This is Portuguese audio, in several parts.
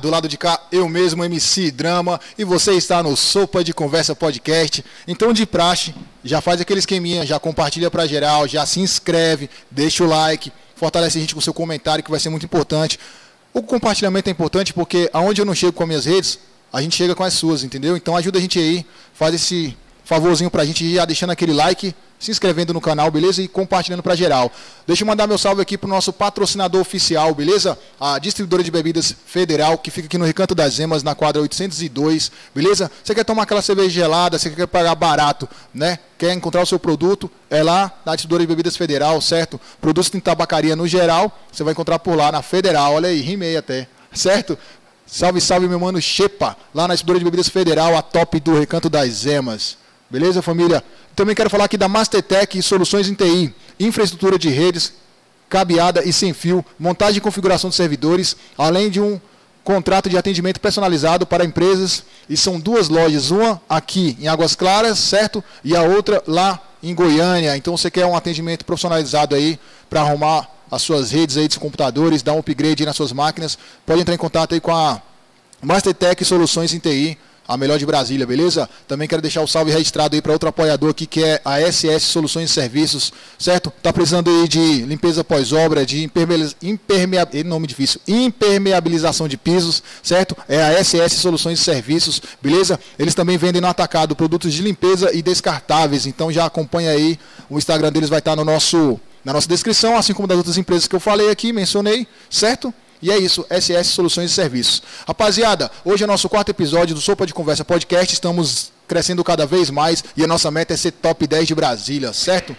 do lado de cá, eu mesmo, MC Drama, e você está no Sopa de Conversa Podcast. Então, de praxe, já faz aquele esqueminha, já compartilha para geral, já se inscreve, deixa o like, fortalece a gente com seu comentário, que vai ser muito importante. O compartilhamento é importante porque aonde eu não chego com as minhas redes, a gente chega com as suas, entendeu? Então ajuda a gente aí, faz esse favorzinho pra gente já deixando aquele like, se inscrevendo no canal, beleza? E compartilhando para geral. Deixa eu mandar meu salve aqui pro nosso patrocinador oficial, beleza? A distribuidora de bebidas Federal, que fica aqui no Recanto das Emas, na quadra 802, beleza? Você quer tomar aquela cerveja gelada, você quer pagar barato, né? Quer encontrar o seu produto, é lá na distribuidora de bebidas Federal, certo? Produtos em tabacaria no geral, você vai encontrar por lá na Federal, olha aí, rimei até, certo? Salve, salve, meu mano Chepa, lá na distribuidora de bebidas Federal, a top do Recanto das Emas. Beleza, família? Também quero falar aqui da Mastertech Soluções em TI, infraestrutura de redes, cabeada e sem fio, montagem e configuração de servidores, além de um contrato de atendimento personalizado para empresas. E são duas lojas, uma aqui em Águas Claras, certo? E a outra lá em Goiânia. Então você quer um atendimento profissionalizado aí para arrumar as suas redes aí dos computadores, dar um upgrade nas suas máquinas, pode entrar em contato aí com a Mastertech Soluções em TI a melhor de Brasília, beleza? Também quero deixar o salve registrado aí para outro apoiador aqui, que é a SS Soluções e Serviços, certo? Tá precisando aí de limpeza pós-obra, de impermeabilização, nome difícil, impermeabilização de pisos, certo? É a SS Soluções e Serviços, beleza? Eles também vendem no atacado produtos de limpeza e descartáveis, então já acompanha aí, o Instagram deles vai estar no nosso, na nossa descrição, assim como das outras empresas que eu falei aqui, mencionei, certo? E é isso, SS Soluções e Serviços. Rapaziada, hoje é nosso quarto episódio do Sopa de Conversa Podcast. Estamos crescendo cada vez mais e a nossa meta é ser top 10 de Brasília, certo?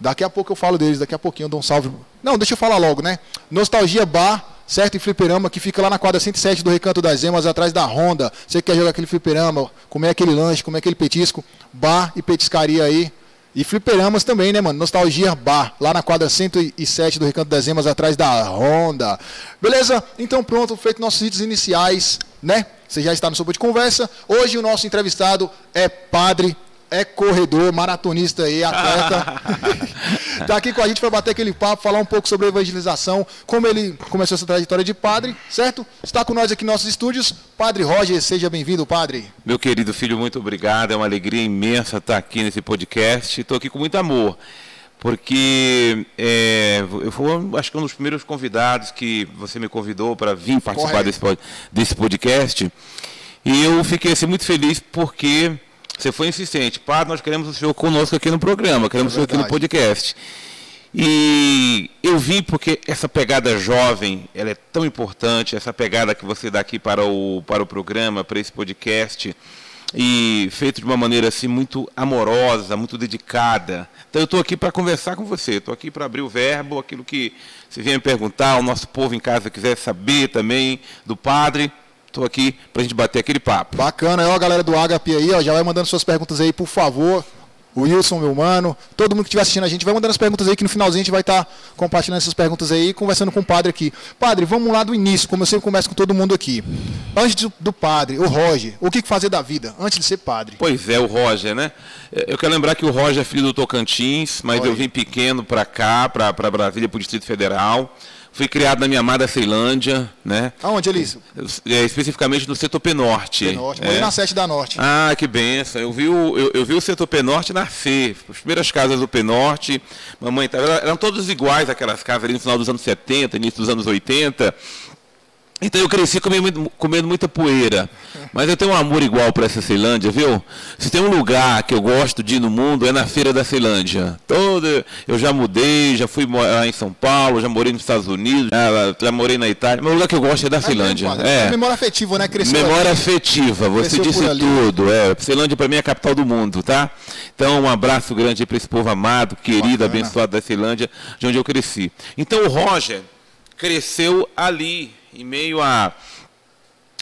Daqui a pouco eu falo deles, daqui a pouquinho eu dou um salve. Não, deixa eu falar logo, né? Nostalgia Bar, certo? E fliperama, que fica lá na quadra 107 do Recanto das Emas, atrás da Honda. Você quer jogar aquele fliperama, comer aquele lanche, comer aquele petisco, bar e petiscaria aí, e fliperamas também, né, mano? Nostalgia Bar, lá na quadra 107 do Recanto das Emas, atrás da Honda. Beleza? Então pronto, feito nossos vídeos iniciais, né? Você já está no Sopa de Conversa. Hoje o nosso entrevistado é Padre é corredor, maratonista e atleta. Está aqui com a gente para bater aquele papo, falar um pouco sobre a evangelização, como ele começou essa trajetória de padre, certo? Está com nós aqui nos nossos estúdios, Padre Roger, seja bem-vindo, Padre. Meu querido filho, muito obrigado, é uma alegria imensa estar aqui nesse podcast, estou aqui com muito amor, porque é, eu fui, acho que um dos primeiros convidados que você me convidou para vir participar desse, desse podcast, e eu fiquei assim, muito feliz porque você foi insistente. Padre, nós queremos o senhor conosco aqui no programa, queremos é o senhor aqui no podcast. E eu vi porque essa pegada jovem, ela é tão importante, essa pegada que você dá aqui para o, para o programa, para esse podcast, e feito de uma maneira assim muito amorosa, muito dedicada. Então eu estou aqui para conversar com você, estou aqui para abrir o verbo, aquilo que você vem me perguntar, o nosso povo em casa quiser saber também do padre. Estou aqui para a gente bater aquele papo. Bacana, ó, a galera do Agape aí, ó, já vai mandando suas perguntas aí, por favor. O Wilson, meu mano, todo mundo que estiver assistindo a gente, vai mandando as perguntas aí, que no finalzinho a gente vai estar tá compartilhando essas perguntas aí e conversando com o padre aqui. Padre, vamos lá do início, como eu sempre começo com todo mundo aqui. Antes do, do padre, o Roger, o que fazer da vida antes de ser padre? Pois é, o Roger, né? Eu quero lembrar que o Roger é filho do Tocantins, mas Oi. eu vim pequeno para cá, para Brasília, para o Distrito Federal. Fui criado na minha amada Ceilândia, né? Aonde, Elísio? É, especificamente no setor Penorte. Penorte, morei é. na sete da Norte. Ah, que benção. Eu vi o, eu, eu vi o setor Penorte nascer. As primeiras casas do Penorte, mamãe eram todas iguais aquelas casas ali no final dos anos 70, início dos anos 80. Então eu cresci comendo, comendo, muita poeira. Mas eu tenho um amor igual para essa Ceilândia, viu? Se tem um lugar que eu gosto de ir no mundo, é na Feira da Ceilândia. Toda, eu já mudei, já fui morar em São Paulo, já morei nos Estados Unidos, já, já morei na Itália. Mas o lugar que eu gosto é da é Ceilândia. É, é. Memória afetiva, né? Cresceu Memória afetiva, você disse tudo. É, Ceilândia para mim é a capital do mundo, tá? Então um abraço grande para esse povo amado, querido, Bacana. abençoado da Ceilândia, de onde eu cresci. Então o Roger cresceu ali em meio a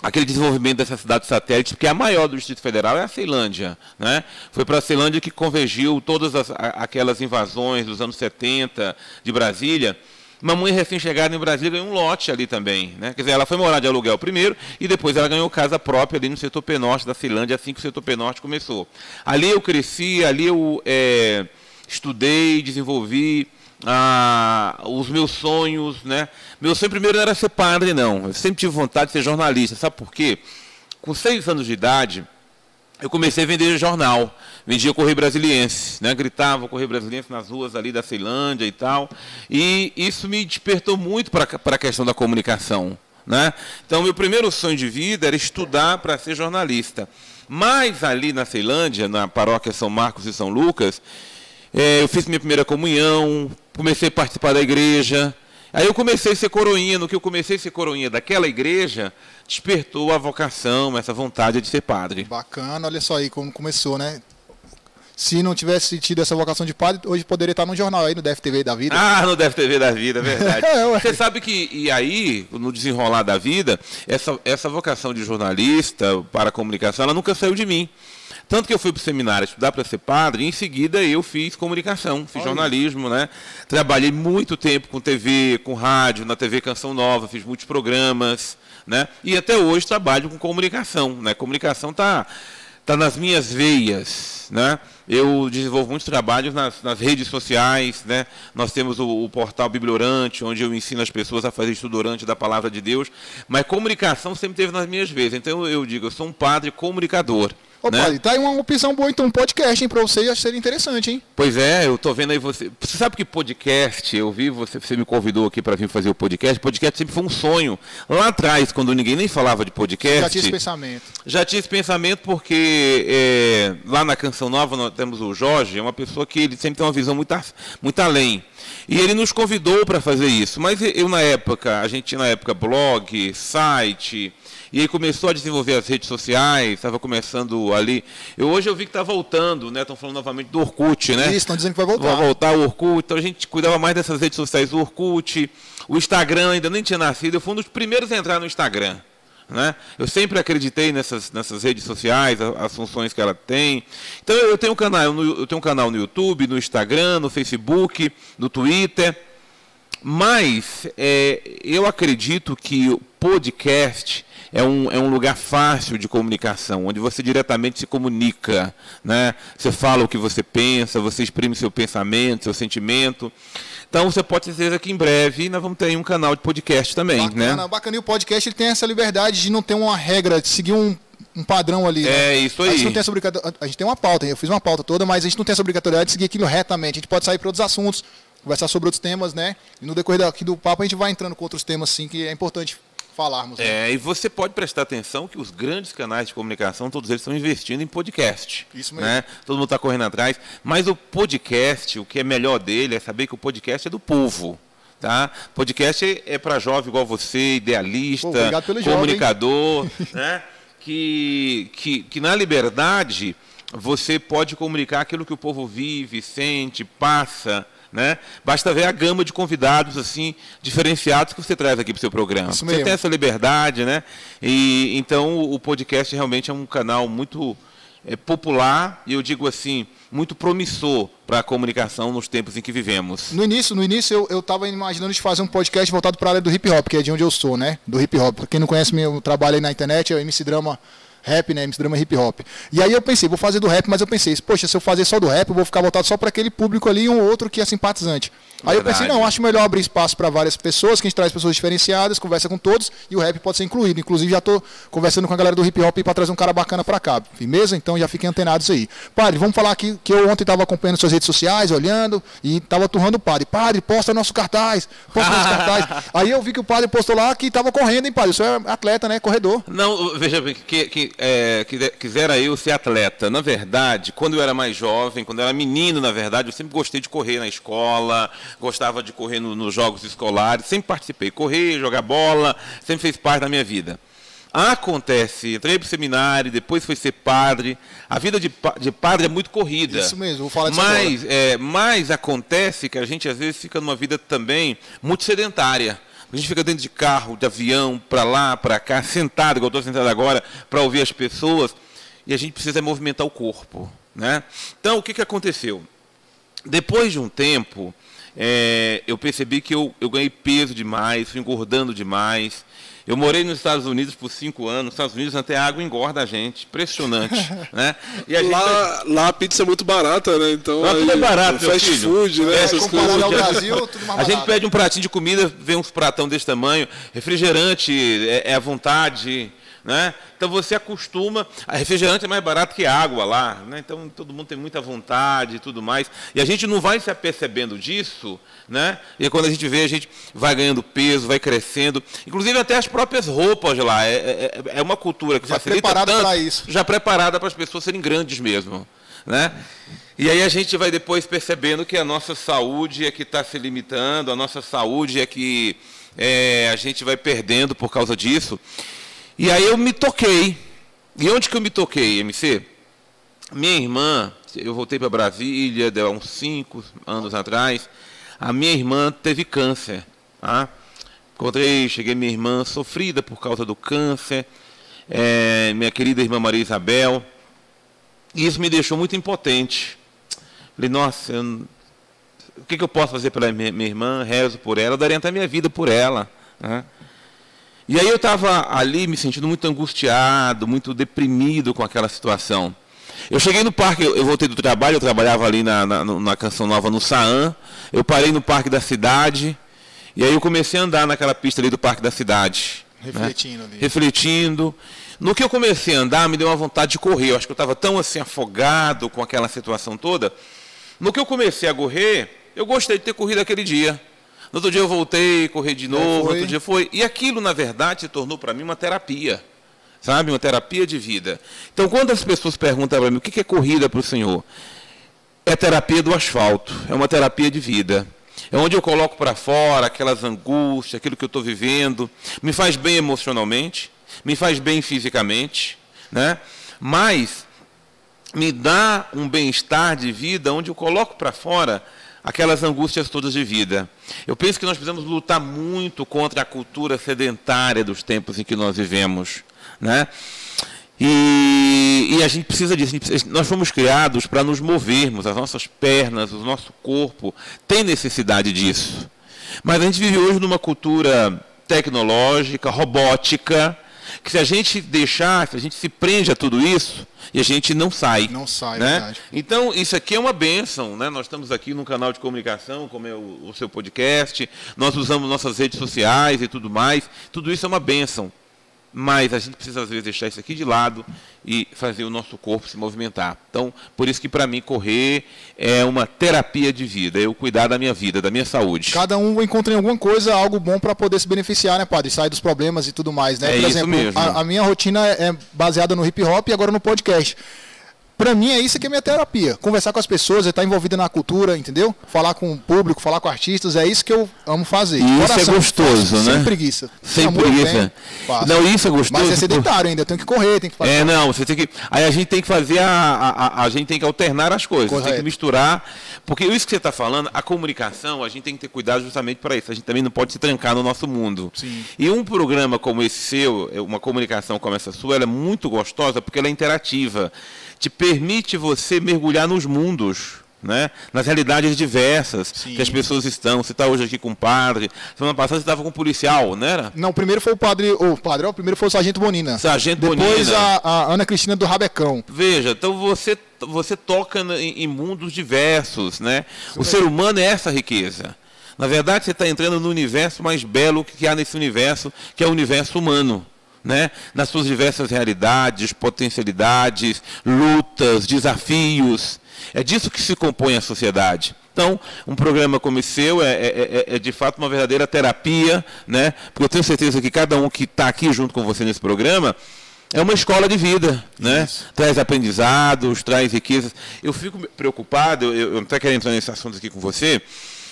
aquele desenvolvimento dessa cidade satélite, porque a maior do Distrito Federal é a Ceilândia. Né? Foi para a Ceilândia que convergiu todas as, aquelas invasões dos anos 70 de Brasília. Mamãe recém-chegada em Brasília ganhou um lote ali também. Né? Quer dizer, ela foi morar de aluguel primeiro e depois ela ganhou casa própria ali no setor Penorte da Ceilândia, assim que o setor Penorte começou. Ali eu cresci, ali eu é, estudei, desenvolvi ah, os meus sonhos, né? Meu sonho primeiro era ser padre, não. Eu sempre tive vontade de ser jornalista. Sabe por quê? Com seis anos de idade, eu comecei a vender jornal. Vendia Correio Brasiliense, né? Gritava Correio Brasiliense nas ruas ali da Ceilândia e tal. E isso me despertou muito para a questão da comunicação. Né? Então, meu primeiro sonho de vida era estudar para ser jornalista. Mas ali na Ceilândia, na paróquia São Marcos e São Lucas, é, eu fiz minha primeira comunhão, comecei a participar da igreja. Aí eu comecei a ser coroinha. No que eu comecei a ser coroinha daquela igreja, despertou a vocação, essa vontade de ser padre. Bacana, olha só aí como começou, né? Se não tivesse tido essa vocação de padre, hoje poderia estar no jornal aí, no DFTV da vida. Ah, no DFTV da vida, é verdade. é, Você sabe que, e aí, no desenrolar da vida, essa, essa vocação de jornalista para a comunicação, ela nunca saiu de mim. Tanto que eu fui para o seminário estudar para ser padre, e em seguida eu fiz comunicação, fiz Olha. jornalismo, né? Trabalhei muito tempo com TV, com rádio, na TV Canção Nova, fiz muitos programas, né? E até hoje trabalho com comunicação, né? Comunicação está tá nas minhas veias, né? Eu desenvolvo muitos trabalhos nas, nas redes sociais, né? Nós temos o, o, portal Bibliorante, onde eu ensino as pessoas a fazer estudorante da palavra de Deus, mas comunicação sempre teve nas minhas veias. Então eu digo, eu sou um padre comunicador. Ô, né? Padre, tá aí uma opção boa, então, um podcast, hein, pra você, acho que seria interessante, hein? Pois é, eu tô vendo aí você. Você sabe que podcast, eu vi, você, você me convidou aqui para vir fazer o podcast. Podcast sempre foi um sonho. Lá atrás, quando ninguém nem falava de podcast. Já tinha esse pensamento. Já tinha esse pensamento, porque é, lá na Canção Nova nós temos o Jorge, é uma pessoa que ele sempre tem uma visão muito, muito além. E ele nos convidou para fazer isso. Mas eu, na época, a gente tinha na época blog, site e aí começou a desenvolver as redes sociais, estava começando ali. Eu, hoje eu vi que está voltando, né? Estão falando novamente do Orkut, né? Isso, estão dizendo que vai voltar. Vai voltar o Orkut. Então a gente cuidava mais dessas redes sociais, o Orkut, o Instagram ainda nem tinha nascido. Eu fui um dos primeiros a entrar no Instagram. Né? Eu sempre acreditei nessas, nessas redes sociais, as, as, funções que ela tem. Então eu tenho um canal, eu tenho um canal no YouTube, no Instagram, no Facebook, no Twitter. Mas é, eu acredito que o podcast é um, é um lugar fácil de comunicação, onde você diretamente se comunica. Né? Você fala o que você pensa, você exprime seu pensamento, seu sentimento. Então você pode ter certeza que em breve nós vamos ter um canal de podcast também. Bacana, né? bacana. E o podcast ele tem essa liberdade de não ter uma regra, de seguir um, um padrão ali. Né? É, isso aí. A gente não tem essa A gente tem uma pauta, eu fiz uma pauta toda, mas a gente não tem essa obrigatoriedade de seguir aquilo retamente. A gente pode sair para outros assuntos, conversar sobre outros temas, né? E no decorrer aqui do papo a gente vai entrando com outros temas, sim, que é importante falarmos. Né? É, e você pode prestar atenção que os grandes canais de comunicação, todos eles estão investindo em podcast. Isso mesmo. Né? Todo mundo está correndo atrás. Mas o podcast, o que é melhor dele é saber que o podcast é do povo. Tá? Podcast é para jovem igual você, idealista, Pô, comunicador, né? que, que, que na liberdade você pode comunicar aquilo que o povo vive, sente, passa. Né? Basta ver a gama de convidados assim diferenciados que você traz aqui para o seu programa. Você tem essa liberdade, né? E então o podcast realmente é um canal muito é, popular e eu digo assim muito promissor para a comunicação nos tempos em que vivemos. No início, no início eu estava imaginando de fazer um podcast voltado para a área do hip hop, que é de onde eu sou, né? Do hip hop. Para quem não conhece meu trabalho aí na internet, é o MC Drama rap, né? MC drama hip hop. E aí eu pensei, vou fazer do rap, mas eu pensei, poxa, se eu fazer só do rap, eu vou ficar voltado só para aquele público ali e um outro que é simpatizante. Aí eu pensei, não, acho melhor abrir espaço para várias pessoas, que a gente traz pessoas diferenciadas, conversa com todos e o rap pode ser incluído. Inclusive já estou conversando com a galera do hip hop para trazer um cara bacana para cá. Firmeza? Então já fiquem antenados aí. Padre, vamos falar aqui que eu ontem estava acompanhando suas redes sociais, olhando e estava turrando o padre. Padre, posta nosso cartaz, posta nosso cartaz. Aí eu vi que o padre postou lá que estava correndo, hein, padre? Isso é atleta, né? Corredor. Não, veja bem, que, que, é, quisera eu ser atleta. Na verdade, quando eu era mais jovem, quando eu era menino, na verdade, eu sempre gostei de correr na escola gostava de correr no, nos jogos escolares, sempre participei. Correr, jogar bola, sempre fez parte da minha vida. Acontece, entrei para o seminário, depois fui ser padre. A vida de, de padre é muito corrida. Isso mesmo, vou falar disso mas, é, mas acontece que a gente às vezes fica numa vida também muito sedentária. A gente fica dentro de carro, de avião, para lá, para cá, sentado, igual eu estou sentado agora, para ouvir as pessoas. E a gente precisa movimentar o corpo. Né? Então, o que, que aconteceu? Depois de um tempo, é, eu percebi que eu, eu ganhei peso demais, fui engordando demais. Eu morei nos Estados Unidos por cinco anos. Nos Estados Unidos até a água engorda a gente. Impressionante. né? E a lá, gente... lá a pizza é muito barata, né? Então, lá tudo é barato, Fast filho. food, né? É, Essas coisas. ao Brasil, tudo mais A gente pede um pratinho de comida, vê uns pratão desse tamanho. Refrigerante é, é à vontade. Né? Então você acostuma. A refrigerante é mais barato que água lá, né? então todo mundo tem muita vontade e tudo mais. E a gente não vai se apercebendo disso, né? E quando a gente vê, a gente vai ganhando peso, vai crescendo. Inclusive até as próprias roupas lá. É, é, é uma cultura que já facilita tanto, para isso. Já preparada para as pessoas serem grandes mesmo. Né? E aí a gente vai depois percebendo que a nossa saúde é que está se limitando, a nossa saúde é que é, a gente vai perdendo por causa disso. E aí eu me toquei. E onde que eu me toquei, MC? Minha irmã, eu voltei para Brasília há uns cinco anos atrás. A minha irmã teve câncer. Tá? Encontrei, cheguei minha irmã sofrida por causa do câncer. É, minha querida irmã Maria Isabel. E isso me deixou muito impotente. Falei, nossa, eu, o que, que, eu posso fazer pela minha, minha irmã? Rezo por ela, daria até minha vida por ela. Né? E aí eu estava ali me sentindo muito angustiado, muito deprimido com aquela situação. Eu cheguei no parque, eu, voltei do trabalho, eu trabalhava ali na, na, na Canção Nova no Saan. Eu parei no parque da cidade. E aí eu comecei a andar naquela pista ali do parque da cidade. Refletindo né? ali. Refletindo. No que eu comecei a andar, me deu uma vontade de correr. Eu acho que eu estava tão assim afogado com aquela situação toda. No que eu comecei a correr, eu gostei de ter corrido aquele dia. No outro dia eu voltei, corri de novo, no outro dia foi. E aquilo, na verdade, se tornou para mim uma terapia. Sabe? Uma terapia de vida. Então, quando as pessoas perguntam para mim o que é corrida para o Senhor, é terapia do asfalto, é uma terapia de vida. É onde eu coloco para fora aquelas angústias, aquilo que eu estou vivendo. Me faz bem emocionalmente, me faz bem fisicamente, né? mas me dá um bem-estar de vida onde eu coloco para fora aquelas angústias todas de vida. Eu penso que nós precisamos lutar muito contra a cultura sedentária dos tempos em que nós vivemos. Né? E, e a gente precisa disso. Gente precisa, nós fomos criados para nos movermos, as nossas pernas, o nosso corpo tem necessidade disso. Mas a gente vive hoje numa cultura tecnológica, robótica, que se a gente deixar, se a gente se prende a tudo isso, e a gente não sai. Não sai, né? verdade. Então, isso aqui é uma benção, né? Nós estamos aqui num canal de comunicação, como é o, o seu podcast, nós usamos nossas redes sociais e tudo mais. Tudo isso é uma benção. Mas a gente precisa, às vezes, deixar isso aqui de lado e fazer o nosso corpo se movimentar. Então, por isso que, para mim, correr é uma terapia de vida, eu cuidar da minha vida, da minha saúde. Cada um encontra em alguma coisa algo bom para poder se beneficiar, né, padre? Sair dos problemas e tudo mais, né? É por isso exemplo, mesmo. A, a minha rotina é baseada no hip hop e agora no podcast. Pra mim é isso que é minha terapia. Conversar com as pessoas, estar envolvida na cultura, entendeu? Falar com o público, falar com artistas, é isso que eu amo fazer. E isso é gostoso, né? Sem preguiça. Sem Amor, preguiça. Bem, não, isso é gostoso. Mas é sedentário ainda, tem que correr, tem que fazer. É, não, você tem que. Aí a gente tem que fazer a. A, a, a gente tem que alternar as coisas, Correto. tem que misturar. Porque isso que você está falando, a comunicação, a gente tem que ter cuidado justamente para isso. A gente também não pode se trancar no nosso mundo. Sim. E um programa como esse seu, uma comunicação como essa sua, ela é muito gostosa porque ela é interativa te permite você mergulhar nos mundos. Né? nas realidades diversas Sim. que as pessoas estão. Você está hoje aqui com o padre, semana passada você estava com um policial, não era? Não, primeiro foi o padre, o padre, o primeiro foi o Sargento Bonina. Sargento Depois Bonina. Depois a, a, Ana Cristina do Rabecão. Veja, então você, você toca em, em mundos diversos, né? O ser humano é essa riqueza. Na verdade, você está entrando no universo mais belo que há nesse universo, que é o universo humano né? nas suas diversas realidades, potencialidades, lutas, desafios. É disso que se compõe a sociedade. Então, um programa como esse seu é, é, é, é, de fato uma verdadeira terapia, né? porque eu tenho certeza que cada um que está aqui junto com você nesse programa é uma escola de vida, né? Traz aprendizados, traz riquezas. Eu fico preocupado, eu, eu até quero entrar nesse assunto aqui com você,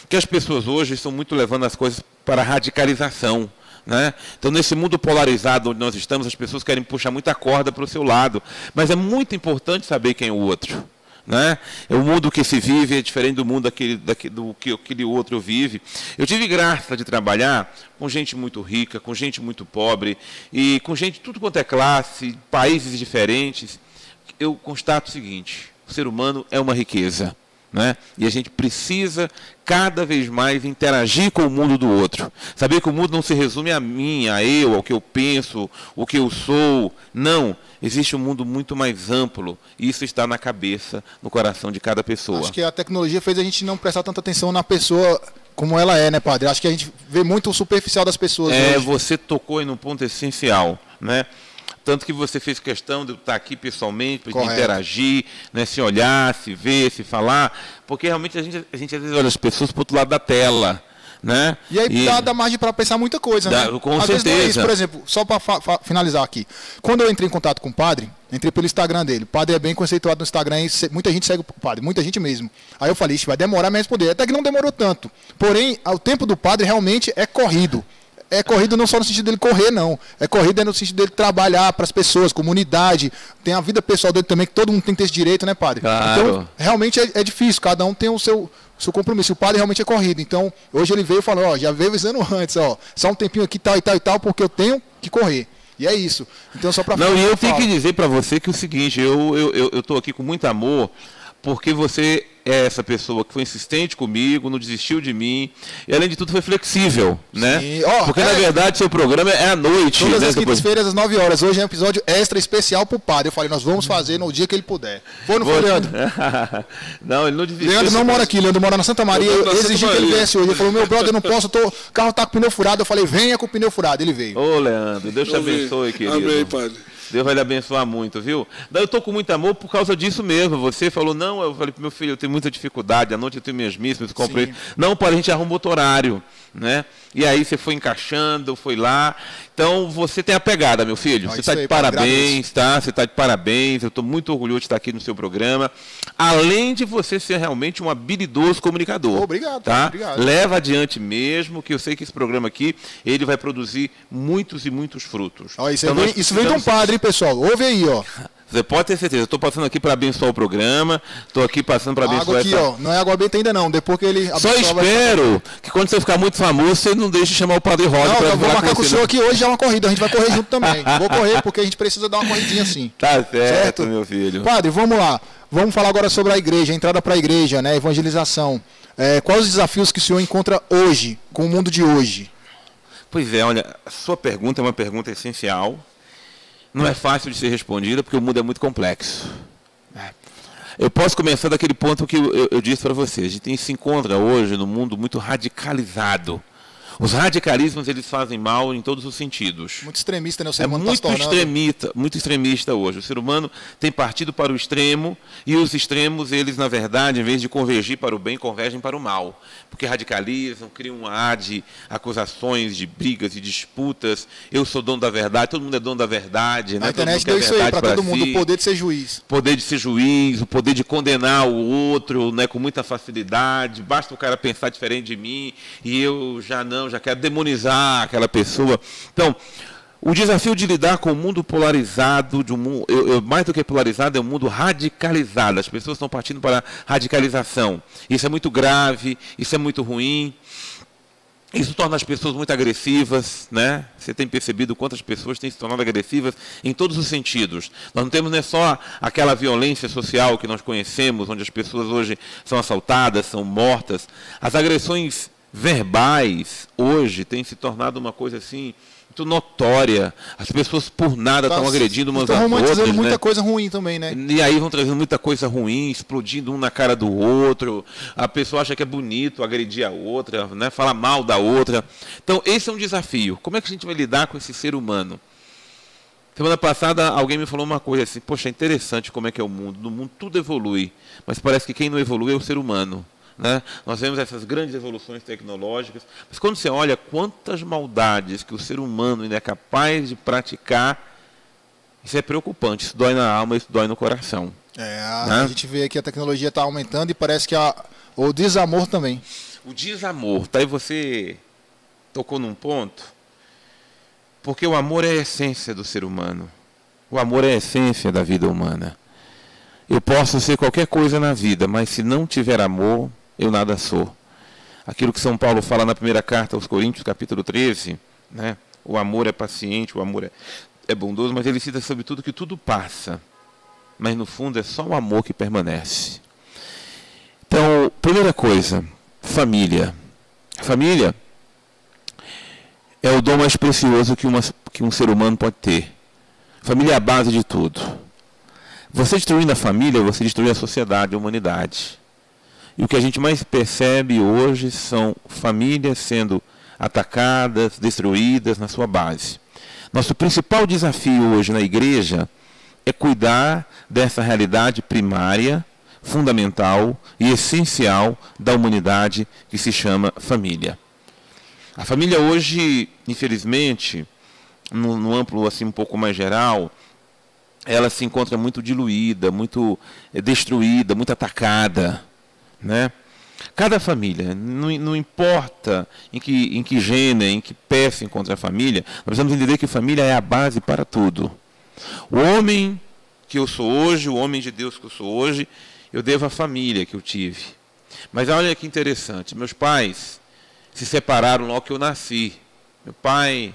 que as pessoas hoje estão muito levando as coisas para a radicalização. Né? Então, nesse mundo polarizado onde nós estamos, as pessoas querem puxar muita corda para o seu lado. Mas é muito importante saber quem é o outro. Né? É o mundo que se vive é diferente do mundo daquele, daquele, do que aquele outro vive. Eu tive graça de trabalhar com gente muito rica, com gente muito pobre, e com gente tudo quanto é classe, países diferentes. Eu constato o seguinte: o ser humano é uma riqueza. Né? E a gente precisa cada vez mais interagir com o mundo do outro. Saber que o mundo não se resume a mim, a eu, ao que eu penso, o que eu sou. Não. Existe um mundo muito mais amplo. E isso está na cabeça, no coração de cada pessoa. Acho que a tecnologia fez a gente não prestar tanta atenção na pessoa como ela é, né, padre? Acho que a gente vê muito o superficial das pessoas. É, hoje. você tocou em um ponto essencial, né? Tanto que você fez questão de estar aqui pessoalmente, de interagir, né, se olhar, se ver, se falar, porque realmente a gente, a gente às vezes olha as pessoas para o outro lado da tela. Né? E aí e... Dá, dá margem para pensar muita coisa, dá, né? Com Às certeza. É isso, por exemplo, só para finalizar aqui. Quando eu entrei em contato com o padre, entrei pelo Instagram dele. O padre é bem conceituado no Instagram e muita gente segue o padre, muita gente mesmo. Aí eu falei, vai demorar mais responder. Até que não demorou tanto. Porém, o tempo do padre realmente é corrido é corrida não só no sentido dele correr, não. É corrida no sentido dele trabalhar para as pessoas, comunidade. Tem a vida pessoal dele também, que todo mundo tem que ter esse direito, né, padre? Claro. Então, realmente é, é difícil, cada um tem o seu, seu compromisso. O padre realmente é corrido. Então, hoje ele veio e falou, ó, já veio avisando antes, ó, só um tempinho aqui, tal e tal e tal, porque eu tenho que correr. E é isso. Então, só para Não, e eu tenho que dizer para você que é o seguinte, eu eu, eu, eu tô aqui com muito amor, porque você é essa pessoa que foi insistente comigo, não desistiu de mim, e além de tudo foi flexível, né? Oh, Porque é... na verdade seu programa é à noite. Todas né? as quintas-feiras às 9 horas. Hoje é um episódio extra especial pro padre. Eu falei, nós vamos fazer no dia que ele puder. Foi no Vou... Leandro? não, ele não desistiu. Leandro não mora aqui, Leandro mora na Santa Maria. Eu, eu exigi que ele viesse hoje. Ele falou, meu brother, eu não posso, tô... o carro tá com pneu furado. Eu falei, venha com o pneu furado. Ele veio. Ô, Leandro, Deus te abençoe, querido. Amém, padre. Deus vai lhe abençoar muito, viu? Daí eu estou com muito amor por causa disso mesmo. Você falou, não, eu falei para meu filho, eu tenho muita dificuldade, à noite eu tenho minhas missas, comprei. Não, para a gente arruma outro horário, né? E aí você foi encaixando, foi lá. Então você tem a pegada, meu filho. Você está de parabéns, tá? Você está de parabéns. Eu estou muito orgulhoso de estar aqui no seu programa. Além de você ser realmente um habilidoso comunicador. Obrigado, tá? obrigado. Leva adiante mesmo, que eu sei que esse programa aqui ele vai produzir muitos e muitos frutos. Ó, isso, então, isso vem de um padre, hein, pessoal? Ouve aí, ó. Você pode ter certeza. Estou passando aqui para abençoar o programa. Estou aqui passando para abençoar água aqui, essa... ó. Não é água benta ainda não. Depois que ele Só espero que quando você ficar muito famoso, você não deixe chamar o Padre Rosa. Não, eu vou marcar com o senhor aqui hoje já é uma corrida. A gente vai correr junto também. Vou correr porque a gente precisa dar uma corridinha assim. Tá certo, certo? meu filho. Padre, vamos lá. Vamos falar agora sobre a igreja, a entrada para a igreja, né? Evangelização. É, quais os desafios que o senhor encontra hoje, com o mundo de hoje? Pois é, olha, a sua pergunta é uma pergunta essencial não é fácil de ser respondida porque o mundo é muito complexo. É. Eu posso começar daquele ponto que eu, eu, eu disse para vocês. A gente se encontra hoje num mundo muito radicalizado. Os radicalismos eles fazem mal em todos os sentidos. Muito extremista, né? O ser é humano muito tá extremista, muito extremista hoje. O ser humano tem partido para o extremo e os extremos eles na verdade, em vez de convergir para o bem, convergem para o mal, porque radicalizam, criam um ar de acusações, de brigas e disputas. Eu sou dono da verdade, todo mundo é dono da verdade. Né? A internet deu isso aí para todo mundo, si, o poder de ser juiz. Poder de ser juiz, o poder de condenar o outro, né, com muita facilidade. Basta o cara pensar diferente de mim e eu já não já quer demonizar aquela pessoa. Então, o desafio de lidar com o mundo polarizado, de um mundo, eu, eu, mais do que polarizado, é um mundo radicalizado. As pessoas estão partindo para a radicalização. Isso é muito grave, isso é muito ruim. Isso torna as pessoas muito agressivas, né? Você tem percebido quantas pessoas têm se tornado agressivas em todos os sentidos. Nós não temos não é só aquela violência social que nós conhecemos, onde as pessoas hoje são assaltadas, são mortas. As agressões verbais hoje têm se tornado uma coisa assim muito notória. As pessoas por nada estão agredindo umas às outras. Estão muita né? coisa ruim também, né? E aí vão trazendo muita coisa ruim, explodindo um na cara do outro. A pessoa acha que é bonito agredir a outra, né? Fala mal da outra. Então, esse é um desafio. Como é que a gente vai lidar com esse ser humano? Semana passada alguém me falou uma coisa assim, poxa, é interessante como é que é o mundo. No mundo tudo evolui, mas parece que quem não evolui é o ser humano. Né? Nós vemos essas grandes evoluções tecnológicas, mas quando você olha quantas maldades que o ser humano ainda é capaz de praticar, isso é preocupante, isso dói na alma, isso dói no coração. É, a, né? a gente vê que a tecnologia está aumentando e parece que a, o desamor também. O desamor, tá aí você tocou num ponto, porque o amor é a essência do ser humano. O amor é a essência da vida humana. Eu posso ser qualquer coisa na vida, mas se não tiver amor, eu nada sou. Aquilo que São Paulo fala na primeira carta aos Coríntios, capítulo 13, né? o amor é paciente, o amor é, é bondoso, mas ele cita sobretudo que tudo passa, mas no fundo é só o amor que permanece. Então, primeira coisa, família. Família é o dom mais precioso que, uma, que um ser humano pode ter. Família é a base de tudo. Você destruindo a família, você destrui a sociedade, a humanidade. E o que a gente mais percebe hoje são famílias sendo atacadas, destruídas na sua base. Nosso principal desafio hoje na igreja é cuidar dessa realidade primária, fundamental e essencial da humanidade que se chama família. A família hoje, infelizmente, no, no amplo assim um pouco mais geral, ela se encontra muito diluída, muito é, destruída, muito atacada, né? Cada família, não, não, importa em que, em que gênero, em que pé se encontra a família, nós precisamos entender que família é a base para tudo. O homem que eu sou hoje, o homem de Deus que eu sou hoje, eu devo à família que eu tive. Mas olha que interessante, meus pais se separaram logo que eu nasci. Meu pai,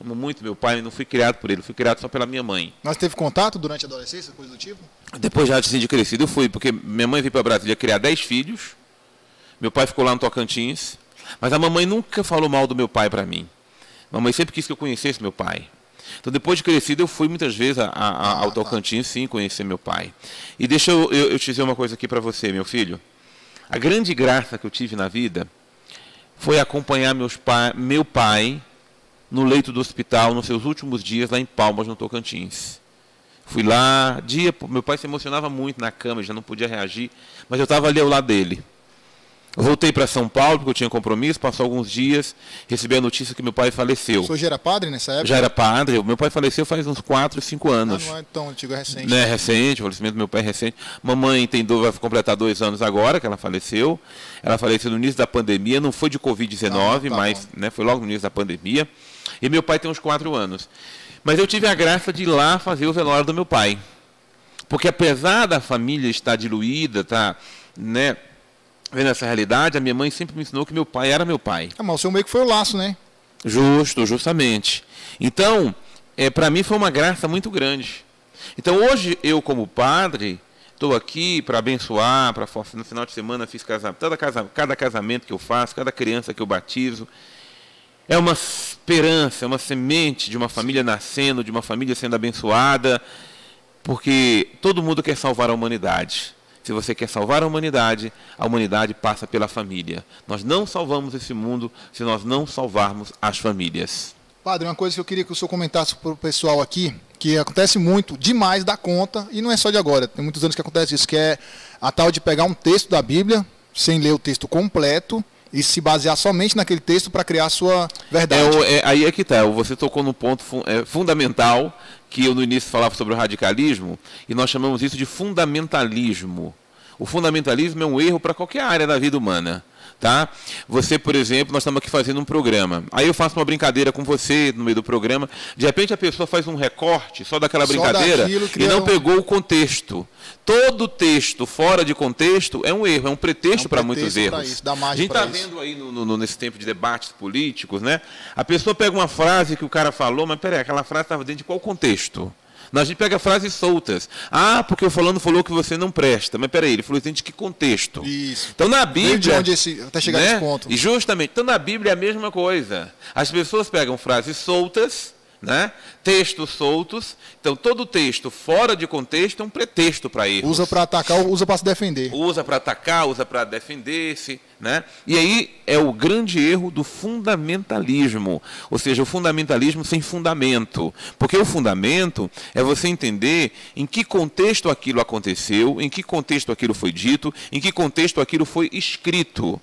amo muito meu pai, não fui criado por ele, fui criado só pela minha mãe. Mas teve contato durante a adolescência, coisa do tipo? Depois já assim, de crescido eu fui, porque minha mãe veio para Brasília criar 10 filhos, meu pai ficou lá no Tocantins, mas a mamãe nunca falou mal do meu pai para mim. A mamãe sempre quis que eu conhecesse meu pai. Então, depois de crescido, eu fui muitas vezes a, a, a, ao ah, tá. Tocantins, sim, conhecer meu pai. E deixa eu, eu, eu te dizer uma coisa aqui para você, meu filho. A grande graça que eu tive na vida foi acompanhar pai, meu pai no leito do hospital nos seus últimos dias lá em Palmas, no Tocantins. Fui lá, dia, meu pai se emocionava muito na cama, já não podia reagir, mas eu estava ali ao lado dele. Voltei para São Paulo, porque eu tinha compromisso, passou alguns dias, recebi a notícia que meu pai faleceu. O senhor já era padre nessa época? Já era padre, meu pai faleceu faz uns 4, 5 anos. Ah, não é tão antigo, é recente. Não é recente, o falecimento do meu pai é recente. Mamãe tem vai completar dois anos agora que ela faleceu. Ela faleceu no início da pandemia, não foi de Covid-19, ah, tá mas né, foi logo no início da pandemia. E meu pai tem uns 4 anos. Mas eu tive a graça de ir lá fazer o velório do meu pai. Porque apesar da família estar diluída, tá, né, vendo essa realidade, a minha mãe sempre me ensinou que meu pai era meu pai. Ah, mas o seu meio que foi o laço, né? Justo, justamente. Então, é, para mim foi uma graça muito grande. Então, hoje, eu, como padre, estou aqui para abençoar, para no final de semana fiz casamento, cada, casamento, cada casamento que eu faço, cada criança que eu batizo. É uma esperança, é uma semente de uma família nascendo, de uma família sendo abençoada, porque todo mundo quer salvar a humanidade. Se você quer salvar a humanidade, a humanidade passa pela família. Nós não salvamos esse mundo se nós não salvarmos as famílias. Padre, uma coisa que eu queria que o senhor comentasse para o pessoal aqui, que acontece muito, demais da conta, e não é só de agora, tem muitos anos que acontece isso, que é a tal de pegar um texto da Bíblia, sem ler o texto completo, e se basear somente naquele texto para criar sua verdade. É, é, aí é que está, você tocou no ponto é, fundamental que eu no início falava sobre o radicalismo, e nós chamamos isso de fundamentalismo. O fundamentalismo é um erro para qualquer área da vida humana. Tá? Você, por exemplo, nós estamos aqui fazendo um programa. Aí eu faço uma brincadeira com você no meio do programa. De repente a pessoa faz um recorte só daquela só brincadeira e não pegou o contexto. Todo texto fora de contexto é um erro, é um pretexto, é um para muitos erros. Isso, a gente está vendo aí no, no, nesse tempo de debates políticos, né? A pessoa pega uma frase que o cara falou, mas peraí, aquela frase estava dentro de qual contexto? A gente pega frases soltas. Ah, porque o fulano falou que você não presta. Mas peraí, ele falou isso de que contexto? Isso. Então na Bíblia. De onde esse, até chegar né? nesse ponto. E justamente, então na Bíblia é a mesma coisa. As pessoas pegam frases soltas né? Textos soltos. Então, todo texto fora de contexto é um pretexto para erros. Usa para atacar, usa para se defender. Usa para atacar, usa para defender-se. Né? E aí é o grande erro do fundamentalismo. Ou seja, o fundamentalismo sem fundamento. Porque o fundamento é você entender em que contexto aquilo aconteceu, em que contexto aquilo foi dito, em que contexto aquilo foi escrito.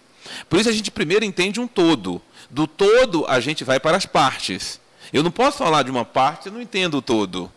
Por isso a gente primeiro entende um todo. Do todo a gente vai para as partes. Eu não posso falar de uma parte, eu não entendo o todo.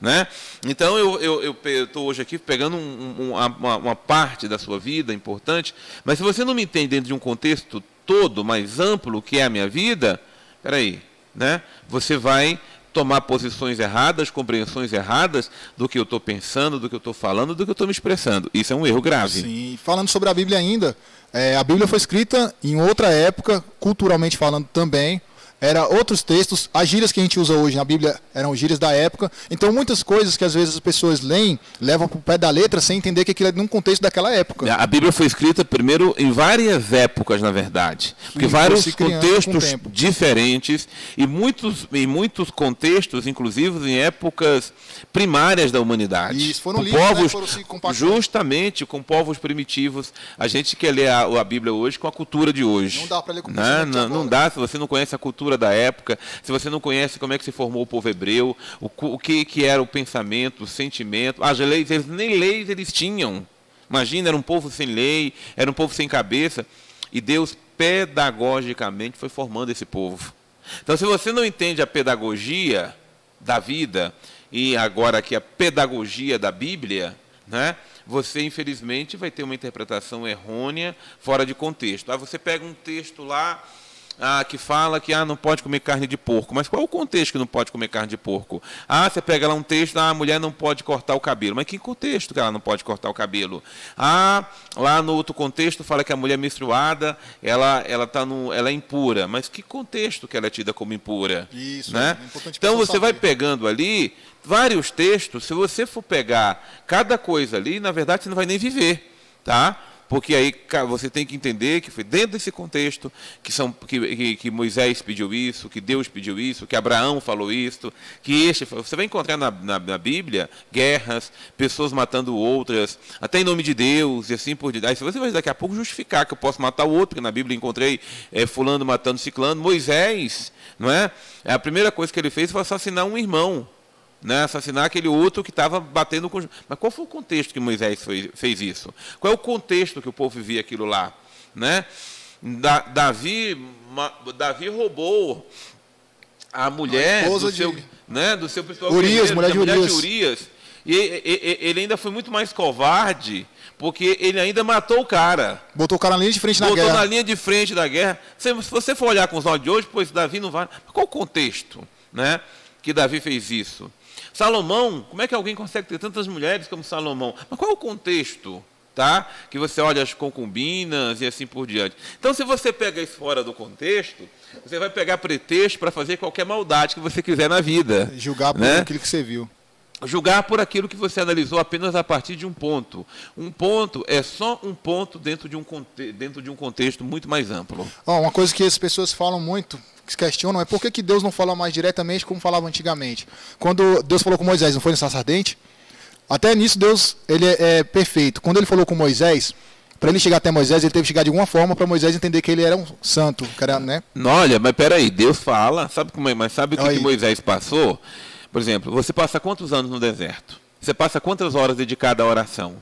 Né? Então eu estou hoje aqui pegando um, um, uma, uma, parte da sua vida importante, mas se você não me entende dentro de um contexto todo, mais amplo, que é a minha vida, peraí, né? você vai tomar posições erradas, compreensões erradas do que eu estou pensando, do que eu estou falando, do que eu estou me expressando. Isso é um erro grave. Sim, falando sobre a Bíblia ainda, é, a Bíblia foi escrita em outra época, culturalmente falando também, era outros textos, as gírias que a gente usa hoje na Bíblia eram gírias da época. Então, muitas coisas que às vezes as pessoas leem, levam para o pé da letra sem entender que aquilo é num contexto daquela época. A Bíblia foi escrita primeiro em várias épocas, na verdade. Porque Sim, vários contextos diferentes e muitos, em muitos contextos, inclusive em épocas primárias da humanidade. Isso, foram com livros, né, povos, foram se justamente com povos primitivos. A gente quer ler a, a Bíblia hoje com a cultura de hoje. Não dá pra ler com né? não, não dá se você não conhece a cultura da época, se você não conhece como é que se formou o povo hebreu, o, o que, que era o pensamento, o sentimento. As leis, eles, nem leis eles tinham. Imagina, era um povo sem lei, era um povo sem cabeça. E Deus, pedagogicamente, foi formando esse povo. Então, se você não entende a pedagogia da vida e agora aqui a pedagogia da Bíblia, né? Você infelizmente vai ter uma interpretação errônea, fora de contexto. Ah, você pega um texto lá ah, que fala que ah, não pode comer carne de porco. Mas qual é o contexto que não pode comer carne de porco? Ah, você pega lá um texto, ah, a mulher não pode cortar o cabelo. Mas que contexto que ela não pode cortar o cabelo? Ah, lá no outro contexto fala que a mulher menstruada, ela, ela, tá no, ela é impura. Mas que contexto que ela é tida como impura? Isso, né? é importante Então você vai saber. pegando ali vários textos, se você for pegar cada coisa ali, na verdade você não vai nem viver, tá? Porque aí você tem que entender que foi dentro desse contexto que, são, que, que, que Moisés pediu isso, que Deus pediu isso, que Abraão falou isso, que este. Você vai encontrar na, na, na Bíblia guerras, pessoas matando outras, até em nome de Deus e assim por diante. Aí você vai daqui a pouco justificar que eu posso matar o outro, porque na Bíblia encontrei eh, fulano matando ciclano. Moisés, não é? A primeira coisa que ele fez foi assassinar um irmão né, assassinar aquele outro que estava batendo com. Mas qual foi o contexto que Moisés foi- fez isso? Qual é o contexto que o povo vivia aquilo lá? Né? Da- Davi, ma- Davi roubou a mulher A do seu, de- né, do seu pessoal Urias, mulher da de mulher Urias. de Urias. E, e- ele ainda foi muito mais covarde, porque ele ainda matou o cara. Botou o cara na linha de frente na Botou guerra. na linha de frente da guerra. Se, se você for olhar com os olhos de hoje, pois Davi não vai. Qual o contexto né, que Davi fez isso? Salomão, como é que alguém consegue ter tantas mulheres como Salomão? Mas qual é o contexto? Tá? Que você olha as concubinas e assim por diante. Então, se você pega isso fora do contexto, você vai pegar pretexto para fazer qualquer maldade que você quiser na vida. Julgar por né? aquilo que você viu. julgar por aquilo que você analisou apenas a partir de um ponto. Um ponto é só um ponto dentro de um, dentro de um contexto muito mais amplo. Ó, uma coisa que as pessoas falam muito, questionam, é por que, que Deus não fala mais diretamente como falava antigamente? Quando Deus falou com Moisés, não foi no sarça ardente? Até nisso Deus ele é, é perfeito. Quando ele falou com Moisés, para ele chegar até Moisés, ele teve que chegar de alguma forma para Moisés entender que ele era um santo, que era, né? Olha, mas peraí, Deus fala, sabe como é? Mas sabe o que, que Moisés passou? Por exemplo, você passa quantos anos no deserto? Você passa quantas horas dedicadas à oração?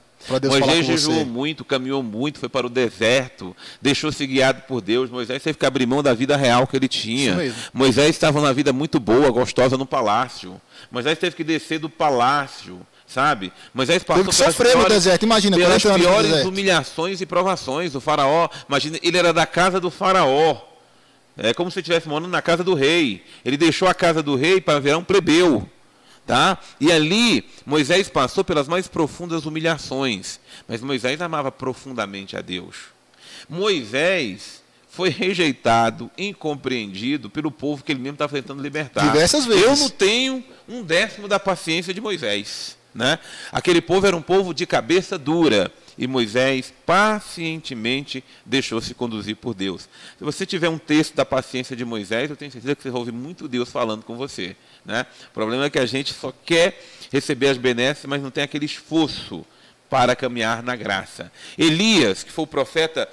Moisés jejuou muito, caminhou muito, foi para o deserto, deixou-se guiado por Deus. Moisés teve que abrir mão da vida real que ele tinha. Moisés estava numa vida muito boa, gostosa no palácio. Moisés teve que descer do palácio, sabe? Moisés passou Teve que sofrer no piores- deserto, imagina, pelas 40 anos no piores humilhações e provações. O faraó, imagina, ele era da casa do faraó. É como se estivesse morando na casa do rei. Ele deixou a casa do rei para virar um plebeu. Tá? E ali Moisés passou pelas mais profundas humilhações. Mas Moisés amava profundamente a Deus. Moisés foi rejeitado, incompreendido pelo povo que ele mesmo estava tentando libertar. Diversas vezes. Eu não tenho um décimo da paciência de Moisés. Né? Aquele povo era um povo de cabeça dura. E Moisés pacientemente deixou-se conduzir por Deus. Se você tiver um texto da paciência de Moisés, eu tenho certeza que você ouvir muito Deus falando com você. Né? O problema é que a gente só quer receber as benesses, mas não tem aquele esforço para caminhar na graça. Elias, que foi o profeta